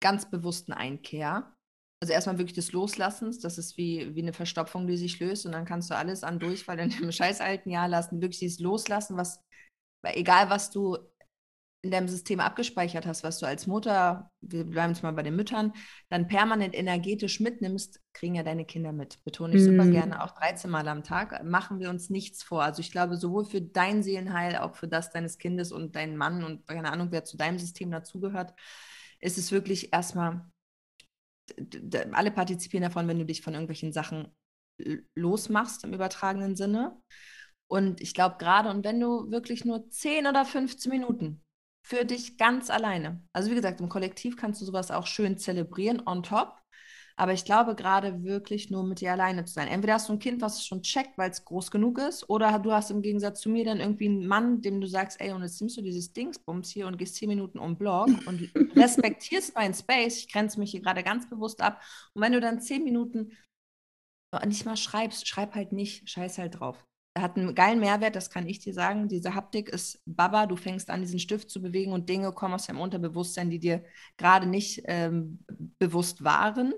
ganz bewussten Einkehr. Also erstmal wirklich des Loslassens, das ist wie, wie eine Verstopfung, die sich löst und dann kannst du alles an Durchfall in dem scheiß alten Jahr lassen. Wirklich dieses Loslassen, was, weil egal was du in deinem System abgespeichert hast, was du als Mutter, wir bleiben jetzt mal bei den Müttern, dann permanent energetisch mitnimmst, kriegen ja deine Kinder mit. Betone ich mm. super mhm. gerne, auch 13 Mal am Tag. Machen wir uns nichts vor. Also ich glaube, sowohl für dein Seelenheil, auch für das deines Kindes und deinen Mann und keine Ahnung, wer zu deinem System dazugehört, ist es wirklich erstmal, alle partizipieren davon, wenn du dich von irgendwelchen Sachen losmachst im übertragenen Sinne. Und ich glaube gerade, und wenn du wirklich nur 10 oder 15 Minuten für dich ganz alleine. Also wie gesagt, im Kollektiv kannst du sowas auch schön zelebrieren on top. Aber ich glaube gerade wirklich nur mit dir alleine zu sein. Entweder hast du ein Kind, was es schon checkt, weil es groß genug ist, oder du hast im Gegensatz zu mir dann irgendwie einen Mann, dem du sagst, ey, und jetzt nimmst du dieses Dingsbums hier und gehst zehn Minuten um Blog und respektierst meinen Space. Ich grenze mich hier gerade ganz bewusst ab. Und wenn du dann zehn Minuten nicht mal schreibst, schreib halt nicht, scheiß halt drauf hat einen geilen Mehrwert, das kann ich dir sagen. Diese Haptik ist Baba, du fängst an, diesen Stift zu bewegen und Dinge kommen aus deinem Unterbewusstsein, die dir gerade nicht ähm, bewusst waren.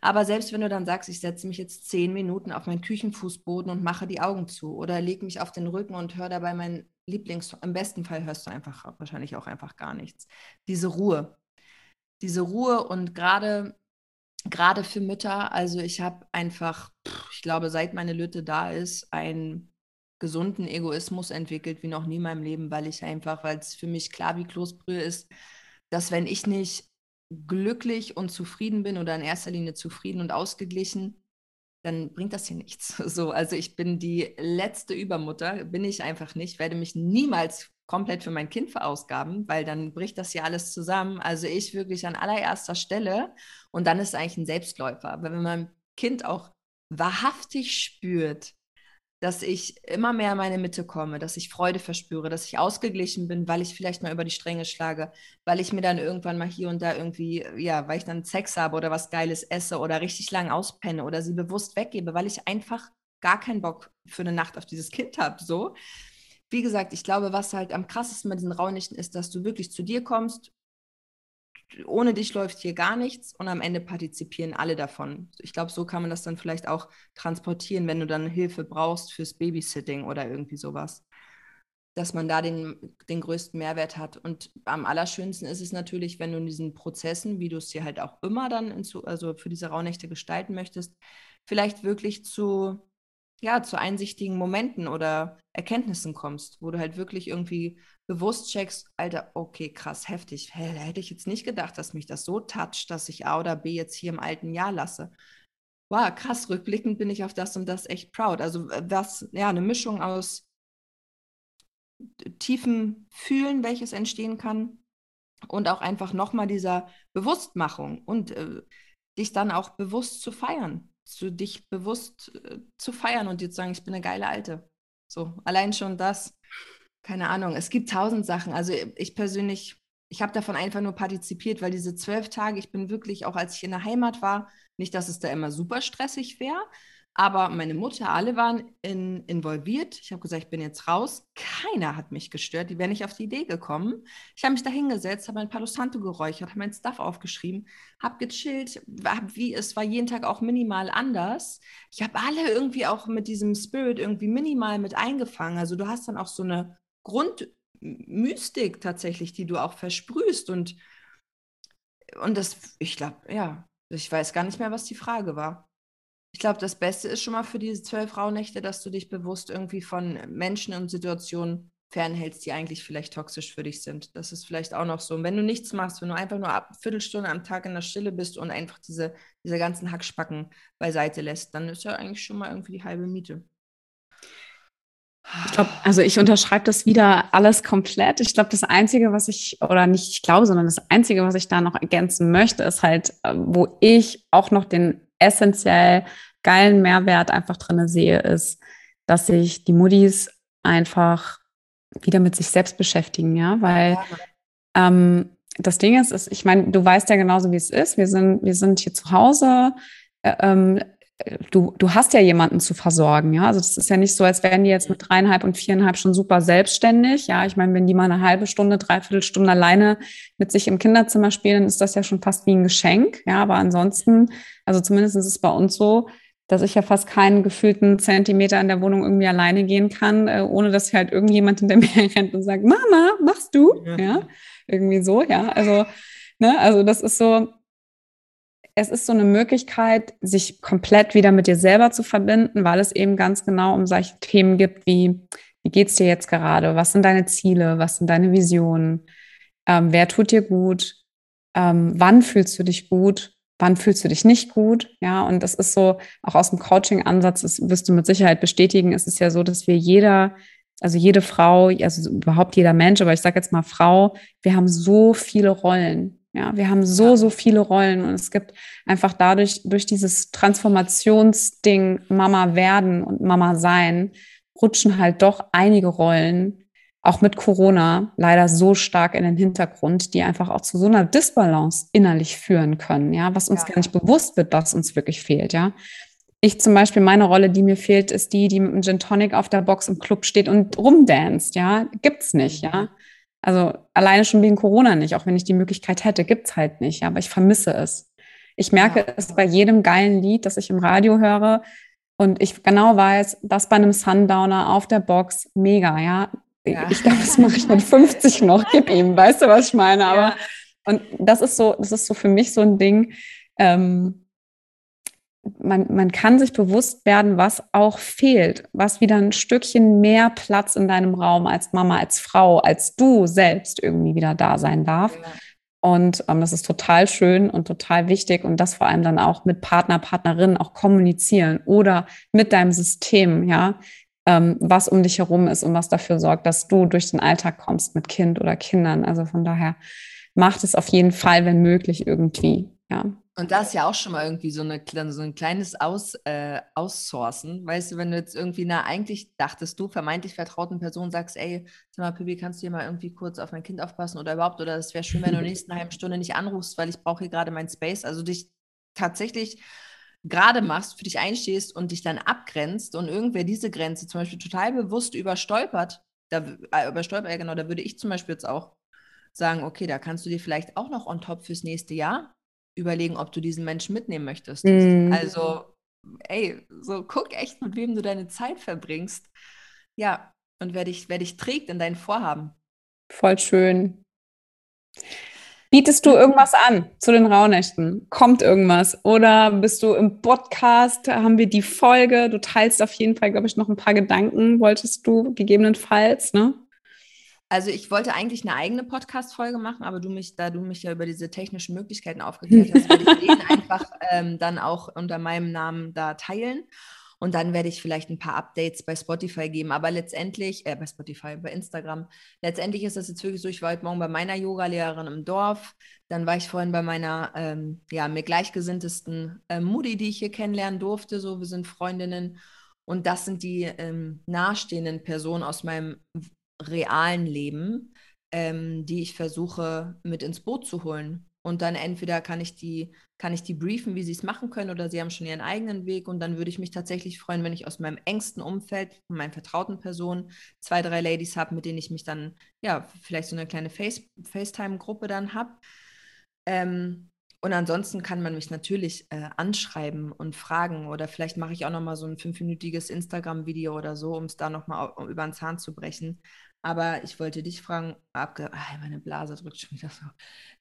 Aber selbst wenn du dann sagst, ich setze mich jetzt zehn Minuten auf meinen Küchenfußboden und mache die Augen zu oder lege mich auf den Rücken und höre dabei meinen Lieblings, im besten Fall hörst du einfach wahrscheinlich auch einfach gar nichts. Diese Ruhe. Diese Ruhe und gerade gerade für Mütter, also ich habe einfach, ich glaube, seit meine Lütte da ist, einen gesunden Egoismus entwickelt wie noch nie in meinem Leben, weil ich einfach, weil es für mich klar wie Kloßbrühe ist, dass wenn ich nicht glücklich und zufrieden bin oder in erster Linie zufrieden und ausgeglichen, dann bringt das hier nichts. So, also ich bin die letzte Übermutter, bin ich einfach nicht, werde mich niemals komplett für mein Kind verausgaben, weil dann bricht das ja alles zusammen. Also ich wirklich an allererster Stelle und dann ist es eigentlich ein Selbstläufer. Aber wenn mein Kind auch wahrhaftig spürt, dass ich immer mehr in meine Mitte komme, dass ich Freude verspüre, dass ich ausgeglichen bin, weil ich vielleicht mal über die Stränge schlage, weil ich mir dann irgendwann mal hier und da irgendwie, ja, weil ich dann Sex habe oder was Geiles esse oder richtig lang auspenne oder sie bewusst weggebe, weil ich einfach gar keinen Bock für eine Nacht auf dieses Kind habe, so wie gesagt, ich glaube, was halt am krassesten bei diesen Raunichten ist, dass du wirklich zu dir kommst, ohne dich läuft hier gar nichts und am Ende partizipieren alle davon. Ich glaube, so kann man das dann vielleicht auch transportieren, wenn du dann Hilfe brauchst fürs Babysitting oder irgendwie sowas. Dass man da den, den größten Mehrwert hat. Und am allerschönsten ist es natürlich, wenn du in diesen Prozessen, wie du es dir halt auch immer dann in, also für diese Rauhnächte gestalten möchtest, vielleicht wirklich zu ja, zu einsichtigen Momenten oder Erkenntnissen kommst, wo du halt wirklich irgendwie bewusst checkst, Alter, okay, krass, heftig. Hä, hätte ich jetzt nicht gedacht, dass mich das so toucht, dass ich A oder B jetzt hier im alten Jahr lasse. Wow, krass, rückblickend bin ich auf das und das echt proud. Also was, ja, eine Mischung aus tiefem Fühlen, welches entstehen kann und auch einfach nochmal dieser Bewusstmachung und äh, dich dann auch bewusst zu feiern zu dich bewusst äh, zu feiern und dir zu sagen, ich bin eine geile Alte. So, allein schon das keine Ahnung, es gibt tausend Sachen. Also ich persönlich, ich habe davon einfach nur partizipiert, weil diese zwölf Tage, ich bin wirklich, auch als ich in der Heimat war, nicht, dass es da immer super stressig wäre, aber meine Mutter, alle waren in, involviert. Ich habe gesagt, ich bin jetzt raus. Keiner hat mich gestört. Die wären nicht auf die Idee gekommen. Ich habe mich da hingesetzt, habe ein Palo Santo geräuchert, habe mein Stuff aufgeschrieben, habe gechillt. Hab wie, es war jeden Tag auch minimal anders. Ich habe alle irgendwie auch mit diesem Spirit irgendwie minimal mit eingefangen. Also du hast dann auch so eine Grundmystik tatsächlich, die du auch versprühst. Und, und das, ich glaube, ja, ich weiß gar nicht mehr, was die Frage war. Ich glaube, das Beste ist schon mal für diese zwölf Rauhnächte, dass du dich bewusst irgendwie von Menschen und Situationen fernhältst, die eigentlich vielleicht toxisch für dich sind. Das ist vielleicht auch noch so. Und wenn du nichts machst, wenn du einfach nur ab Viertelstunde am Tag in der Stille bist und einfach diese, diese ganzen Hackspacken beiseite lässt, dann ist ja eigentlich schon mal irgendwie die halbe Miete. Ich glaube, also ich unterschreibe das wieder alles komplett. Ich glaube, das Einzige, was ich, oder nicht ich glaube, sondern das Einzige, was ich da noch ergänzen möchte, ist halt, äh, wo ich auch noch den essentiell geilen Mehrwert einfach drin sehe, ist, dass sich die Muddis einfach wieder mit sich selbst beschäftigen, ja, weil ähm, das Ding ist, ist ich meine, du weißt ja genauso, wie es ist. Wir sind, wir sind hier zu Hause. Äh, ähm, du, du hast ja jemanden zu versorgen, ja. Also das ist ja nicht so, als wären die jetzt mit dreieinhalb und viereinhalb schon super selbstständig. Ja, ich meine, wenn die mal eine halbe Stunde, dreiviertel Stunde alleine mit sich im Kinderzimmer spielen, dann ist das ja schon fast wie ein Geschenk. Ja, aber ansonsten, also zumindest ist es bei uns so, dass ich ja fast keinen gefühlten Zentimeter in der Wohnung irgendwie alleine gehen kann, äh, ohne dass halt irgendjemand hinter mir rennt und sagt, Mama, machst du? Ja, ja? irgendwie so, ja. Also, ne, also das ist so, es ist so eine Möglichkeit, sich komplett wieder mit dir selber zu verbinden, weil es eben ganz genau um solche Themen gibt wie, wie geht's dir jetzt gerade? Was sind deine Ziele? Was sind deine Visionen? Ähm, wer tut dir gut? Ähm, wann fühlst du dich gut? Wann fühlst du dich nicht gut? Ja, und das ist so, auch aus dem Coaching-Ansatz, das wirst du mit Sicherheit bestätigen, es ist ja so, dass wir jeder, also jede Frau, also überhaupt jeder Mensch, aber ich sage jetzt mal Frau, wir haben so viele Rollen. Ja, wir haben so, so viele Rollen und es gibt einfach dadurch, durch dieses Transformationsding Mama werden und Mama sein, rutschen halt doch einige Rollen auch mit Corona leider so stark in den Hintergrund, die einfach auch zu so einer Disbalance innerlich führen können, ja, was uns ja. gar nicht bewusst wird, was uns wirklich fehlt, ja. Ich zum Beispiel, meine Rolle, die mir fehlt, ist die, die mit einem Gin Tonic auf der Box im Club steht und rumdanzt, ja. Gibt's nicht, ja. Mhm. Also alleine schon wegen Corona nicht, auch wenn ich die Möglichkeit hätte, gibt's halt nicht, ja, aber ich vermisse es. Ich merke ja. es bei jedem geilen Lied, das ich im Radio höre, und ich genau weiß, dass bei einem Sundowner auf der Box mega, ja. Ja. Ich glaube, das mache ich mit 50 noch, gib ihm, weißt du, was ich meine? Aber ja. und das ist so, das ist so für mich so ein Ding. Ähm, man, man kann sich bewusst werden, was auch fehlt, was wieder ein Stückchen mehr Platz in deinem Raum als Mama, als Frau, als du selbst irgendwie wieder da sein darf. Ja. Und ähm, das ist total schön und total wichtig und das vor allem dann auch mit Partner, Partnerinnen auch kommunizieren oder mit deinem System, ja ähm, was um dich herum ist und was dafür sorgt, dass du durch den Alltag kommst mit Kind oder Kindern. Also von daher macht es auf jeden Fall, wenn möglich, irgendwie. Ja. Und das ist ja auch schon mal irgendwie so, eine, so ein kleines Aus, äh, Aussourcen. Weißt du, wenn du jetzt irgendwie, na, eigentlich dachtest du, vermeintlich vertrauten Person sagst, ey, sag mal, Pibi, kannst du hier mal irgendwie kurz auf mein Kind aufpassen oder überhaupt, oder es wäre schön, wenn du in der nächsten halben Stunde nicht anrufst, weil ich brauche hier gerade mein Space. Also dich tatsächlich gerade machst, für dich einstehst und dich dann abgrenzt und irgendwer diese Grenze zum Beispiel total bewusst überstolpert, da äh, überstolpert, ja genau, da würde ich zum Beispiel jetzt auch sagen, okay, da kannst du dir vielleicht auch noch on top fürs nächste Jahr überlegen, ob du diesen Menschen mitnehmen möchtest. Mhm. Also, ey, so guck echt, mit wem du deine Zeit verbringst. Ja, und wer dich, wer dich trägt in deinen Vorhaben. Voll schön. Bietest du irgendwas an zu den Rauhnächten? Kommt irgendwas? Oder bist du im Podcast? Haben wir die Folge? Du teilst auf jeden Fall, glaube ich, noch ein paar Gedanken, wolltest du gegebenenfalls, ne? Also ich wollte eigentlich eine eigene Podcast-Folge machen, aber du mich, da du mich ja über diese technischen Möglichkeiten aufgeklärt hast, werde ich den einfach ähm, dann auch unter meinem Namen da teilen. Und dann werde ich vielleicht ein paar Updates bei Spotify geben. Aber letztendlich, äh, bei Spotify, bei Instagram, letztendlich ist das jetzt wirklich so, ich war heute Morgen bei meiner Yogalehrerin im Dorf. Dann war ich vorhin bei meiner, ähm, ja, mir gleichgesinntesten äh, Mutti, die ich hier kennenlernen durfte. So, wir sind Freundinnen. Und das sind die ähm, nahestehenden Personen aus meinem realen Leben, ähm, die ich versuche mit ins Boot zu holen. Und dann entweder kann ich die, kann ich die briefen, wie sie es machen können, oder sie haben schon ihren eigenen Weg. Und dann würde ich mich tatsächlich freuen, wenn ich aus meinem engsten Umfeld, von meinen vertrauten Personen, zwei, drei Ladies habe, mit denen ich mich dann, ja, vielleicht so eine kleine Face FaceTime-Gruppe dann habe. Ähm, und ansonsten kann man mich natürlich äh, anschreiben und fragen oder vielleicht mache ich auch noch mal so ein fünfminütiges Instagram-Video oder so, um es da noch mal über den Zahn zu brechen. Aber ich wollte dich fragen, abge ah, meine Blase drückt schon wieder so,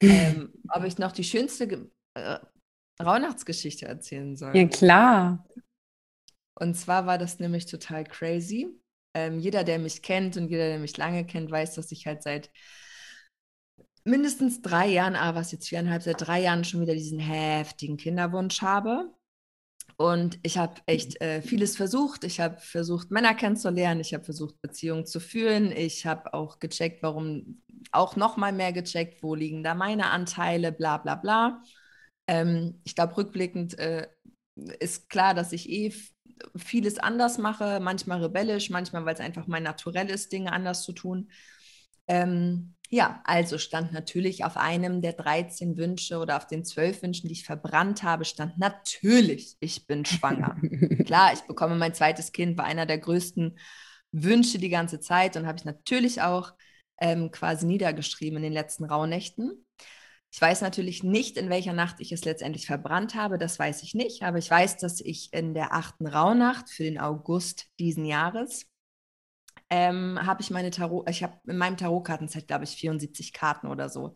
ähm, ob ich noch die schönste äh, Rauhnachtsgeschichte erzählen soll. Ja, klar. Und zwar war das nämlich total crazy. Ähm, jeder, der mich kennt und jeder, der mich lange kennt, weiß, dass ich halt seit mindestens drei Jahren, ah, was jetzt viereinhalb, seit drei Jahren schon wieder diesen heftigen Kinderwunsch habe. Und ich habe echt äh, vieles versucht. Ich habe versucht, Männer kennenzulernen. Ich habe versucht, Beziehungen zu führen. Ich habe auch gecheckt, warum, auch noch mal mehr gecheckt, wo liegen da meine Anteile, bla bla bla. Ähm, ich glaube, rückblickend äh, ist klar, dass ich eh vieles anders mache, manchmal rebellisch, manchmal, weil es einfach mein Naturell ist, Dinge anders zu tun. Ähm, ja, also stand natürlich auf einem der 13 Wünsche oder auf den 12 Wünschen, die ich verbrannt habe, stand natürlich, ich bin schwanger. Klar, ich bekomme mein zweites Kind, war einer der größten Wünsche die ganze Zeit und habe ich natürlich auch ähm, quasi niedergeschrieben in den letzten Rauhnächten. Ich weiß natürlich nicht, in welcher Nacht ich es letztendlich verbrannt habe, das weiß ich nicht, aber ich weiß, dass ich in der achten Rauhnacht für den August diesen Jahres ähm, habe ich meine Tarot, ich habe in meinem Tarotkartenset, glaube ich, 74 Karten oder so.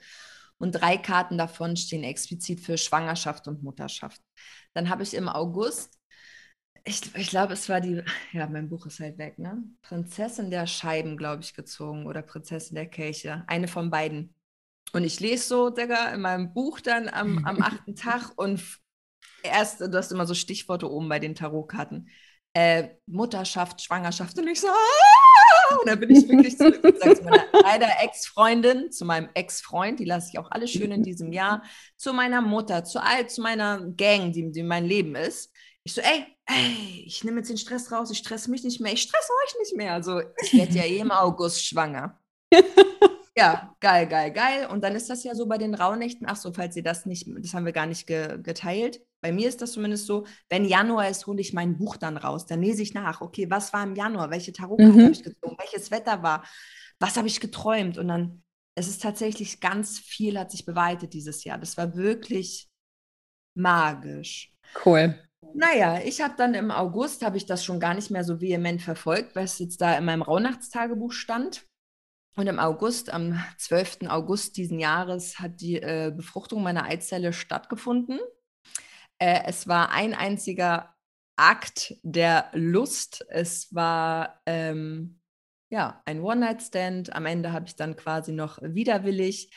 Und drei Karten davon stehen explizit für Schwangerschaft und Mutterschaft. Dann habe ich im August, ich, ich glaube, es war die, ja, mein Buch ist halt weg, ne? Prinzessin der Scheiben, glaube ich, gezogen oder Prinzessin der Kelche. Eine von beiden. Und ich lese so, Digga, in meinem Buch dann am, am achten Tag und erst, du hast immer so Stichworte oben bei den Tarotkarten. Äh, Mutterschaft, Schwangerschaft. Und ich so, ah! Und dann bin ich wirklich zurück zu meiner leider Ex-Freundin, zu meinem Ex-Freund, die lasse ich auch alle schön in diesem Jahr, zu meiner Mutter, zu all, zu meiner Gang, die, die mein Leben ist. Ich so, ey, ey, ich nehme jetzt den Stress raus, ich stresse mich nicht mehr, ich stresse euch nicht mehr. Also ich werde ja eh im August schwanger. Ja, geil, geil, geil. Und dann ist das ja so bei den Rauhnächten. Ach so, falls ihr das nicht, das haben wir gar nicht ge geteilt. Bei mir ist das zumindest so, wenn Januar ist, hole ich mein Buch dann raus. Dann lese ich nach, okay, was war im Januar? Welche Tarotkarte mhm. habe ich gezogen? Welches Wetter war? Was habe ich geträumt? Und dann, es ist tatsächlich ganz viel hat sich bewahrheitet dieses Jahr. Das war wirklich magisch. Cool. Naja, ich habe dann im August, habe ich das schon gar nicht mehr so vehement verfolgt, was jetzt da in meinem Rauhnachtstagebuch stand. Und im August, am 12. August diesen Jahres, hat die äh, Befruchtung meiner Eizelle stattgefunden. Äh, es war ein einziger Akt der Lust. Es war ähm, ja ein One-Night-Stand. Am Ende habe ich dann quasi noch widerwillig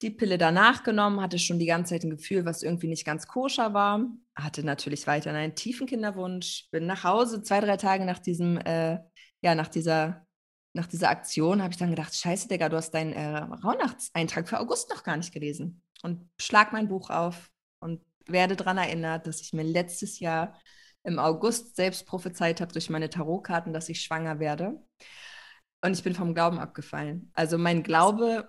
die Pille danach genommen, hatte schon die ganze Zeit ein Gefühl, was irgendwie nicht ganz koscher war. Hatte natürlich weiterhin einen tiefen Kinderwunsch. Bin nach Hause zwei, drei Tage nach diesem, äh, ja, nach dieser nach dieser Aktion habe ich dann gedacht, scheiße, Digga, du hast deinen äh, Rauhnachtseintrag für August noch gar nicht gelesen. Und schlag mein Buch auf und werde daran erinnert, dass ich mir letztes Jahr im August selbst prophezeit habe durch meine Tarotkarten, dass ich schwanger werde. Und ich bin vom Glauben abgefallen. Also mein Glaube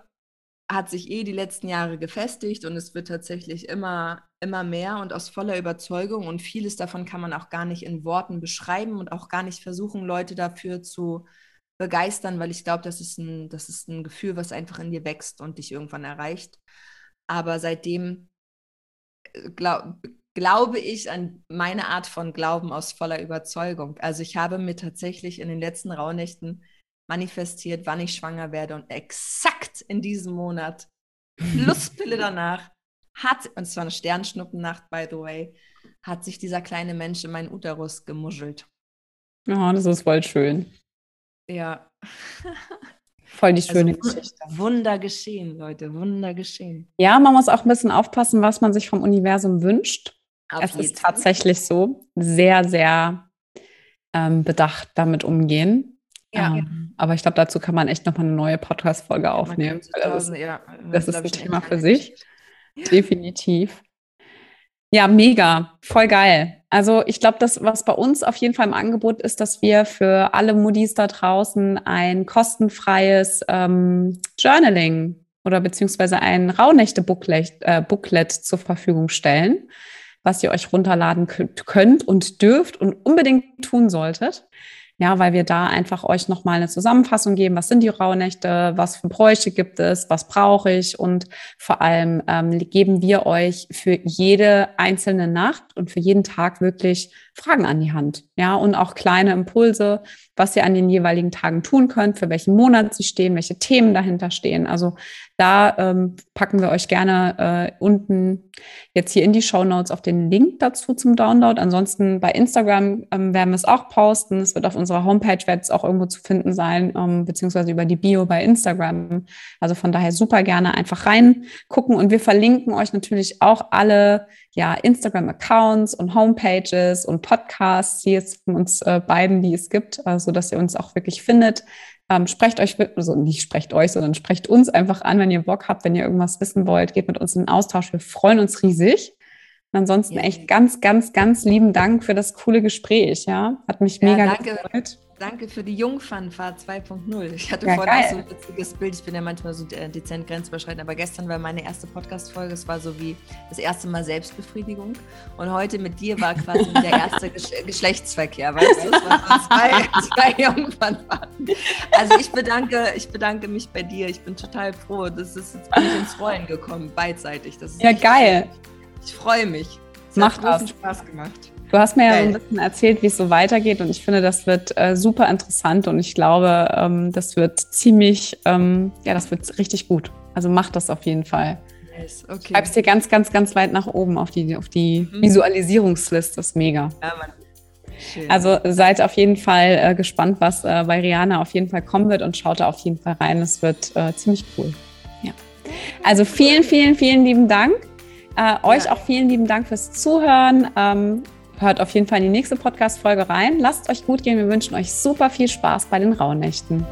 hat sich eh die letzten Jahre gefestigt und es wird tatsächlich immer, immer mehr und aus voller Überzeugung. Und vieles davon kann man auch gar nicht in Worten beschreiben und auch gar nicht versuchen, Leute dafür zu begeistern, weil ich glaube, das, ist ein, das ist ein Gefühl, was einfach in dir wächst und dich irgendwann erreicht. Aber seitdem äh, glaub, glaube ich an meine Art von Glauben aus voller Überzeugung. Also ich habe mir tatsächlich in den letzten Rauhnächten manifestiert, wann ich schwanger werde und exakt in diesem Monat, Lustpille danach, hat, und es war eine Sternschnuppennacht, by the way, hat sich dieser kleine Mensch in meinen Uterus gemuschelt. Oh, das ist voll schön. Ja. Voll die also schöne also, Geschichte. Wunder geschehen, Leute, Wunder geschehen. Ja, man muss auch ein bisschen aufpassen, was man sich vom Universum wünscht. Auf es ist tatsächlich so, sehr, sehr ähm, bedacht damit umgehen. Ja. Ähm, aber ich glaube, dazu kann man echt nochmal eine neue Podcast-Folge aufnehmen. Das, ist, das ist ein Thema für sich. Definitiv. Ja, mega, voll geil. Also ich glaube, das, was bei uns auf jeden Fall im Angebot ist, dass wir für alle Muddis da draußen ein kostenfreies ähm, Journaling oder beziehungsweise ein Rauhnächte-Booklet äh, Booklet zur Verfügung stellen, was ihr euch runterladen könnt und dürft und unbedingt tun solltet. Ja, weil wir da einfach euch nochmal eine Zusammenfassung geben. Was sind die Rauhnächte? Was für Bräuche gibt es? Was brauche ich? Und vor allem ähm, geben wir euch für jede einzelne Nacht und für jeden Tag wirklich Fragen an die Hand. Ja, und auch kleine Impulse, was ihr an den jeweiligen Tagen tun könnt, für welchen Monat sie stehen, welche Themen dahinter stehen. Also da ähm, packen wir euch gerne äh, unten jetzt hier in die Show Notes auf den Link dazu zum Download. Ansonsten bei Instagram ähm, werden wir es auch posten. Es wird auf unserer Homepage wird es auch irgendwo zu finden sein, ähm, beziehungsweise über die Bio bei Instagram. Also von daher super gerne einfach reingucken und wir verlinken euch natürlich auch alle ja, Instagram-Accounts und Homepages und Podcasts, hier jetzt von uns äh, beiden, die es gibt, äh, so dass ihr uns auch wirklich findet. Ähm, sprecht euch, also nicht sprecht euch, sondern sprecht uns einfach an, wenn ihr Bock habt, wenn ihr irgendwas wissen wollt, geht mit uns in den Austausch. Wir freuen uns riesig. Und ansonsten echt ganz, ganz, ganz lieben Dank für das coole Gespräch. Ja, hat mich ja, mega danke. gefreut. Danke für die Jungfernfahrt 2.0. Ich hatte ja, vorhin auch so ein witziges Bild. Ich bin ja manchmal so dezent grenzüberschreitend, aber gestern war meine erste Podcast-Folge. Es war so wie das erste Mal Selbstbefriedigung. Und heute mit dir war quasi der erste Gesch Geschlechtsverkehr. Weißt du, es waren zwei, zwei Jungfernfahrten. Also ich bedanke, ich bedanke mich bei dir. Ich bin total froh. Das ist, jetzt bin ich ins Rollen gekommen, beidseitig. Ja, geil. Ich freue mich. Es Macht hat großen Spaß gemacht. Du hast mir ja so ein bisschen erzählt, wie es so weitergeht und ich finde, das wird äh, super interessant und ich glaube, ähm, das wird ziemlich, ähm, ja, das wird richtig gut. Also mach das auf jeden Fall. Yes, okay. Schreibst dir ganz, ganz, ganz weit nach oben auf die, auf die mhm. Visualisierungsliste. Das ist mega. Ja, Mann. Schön. Also seid auf jeden Fall äh, gespannt, was äh, bei Rihanna auf jeden Fall kommen wird und schaut da auf jeden Fall rein. Es wird äh, ziemlich cool. Ja. Also vielen, vielen, vielen lieben Dank. Äh, euch ja. auch vielen lieben Dank fürs Zuhören. Ähm, Hört auf jeden Fall in die nächste Podcast-Folge rein. Lasst euch gut gehen. Wir wünschen euch super viel Spaß bei den Rauhnächten.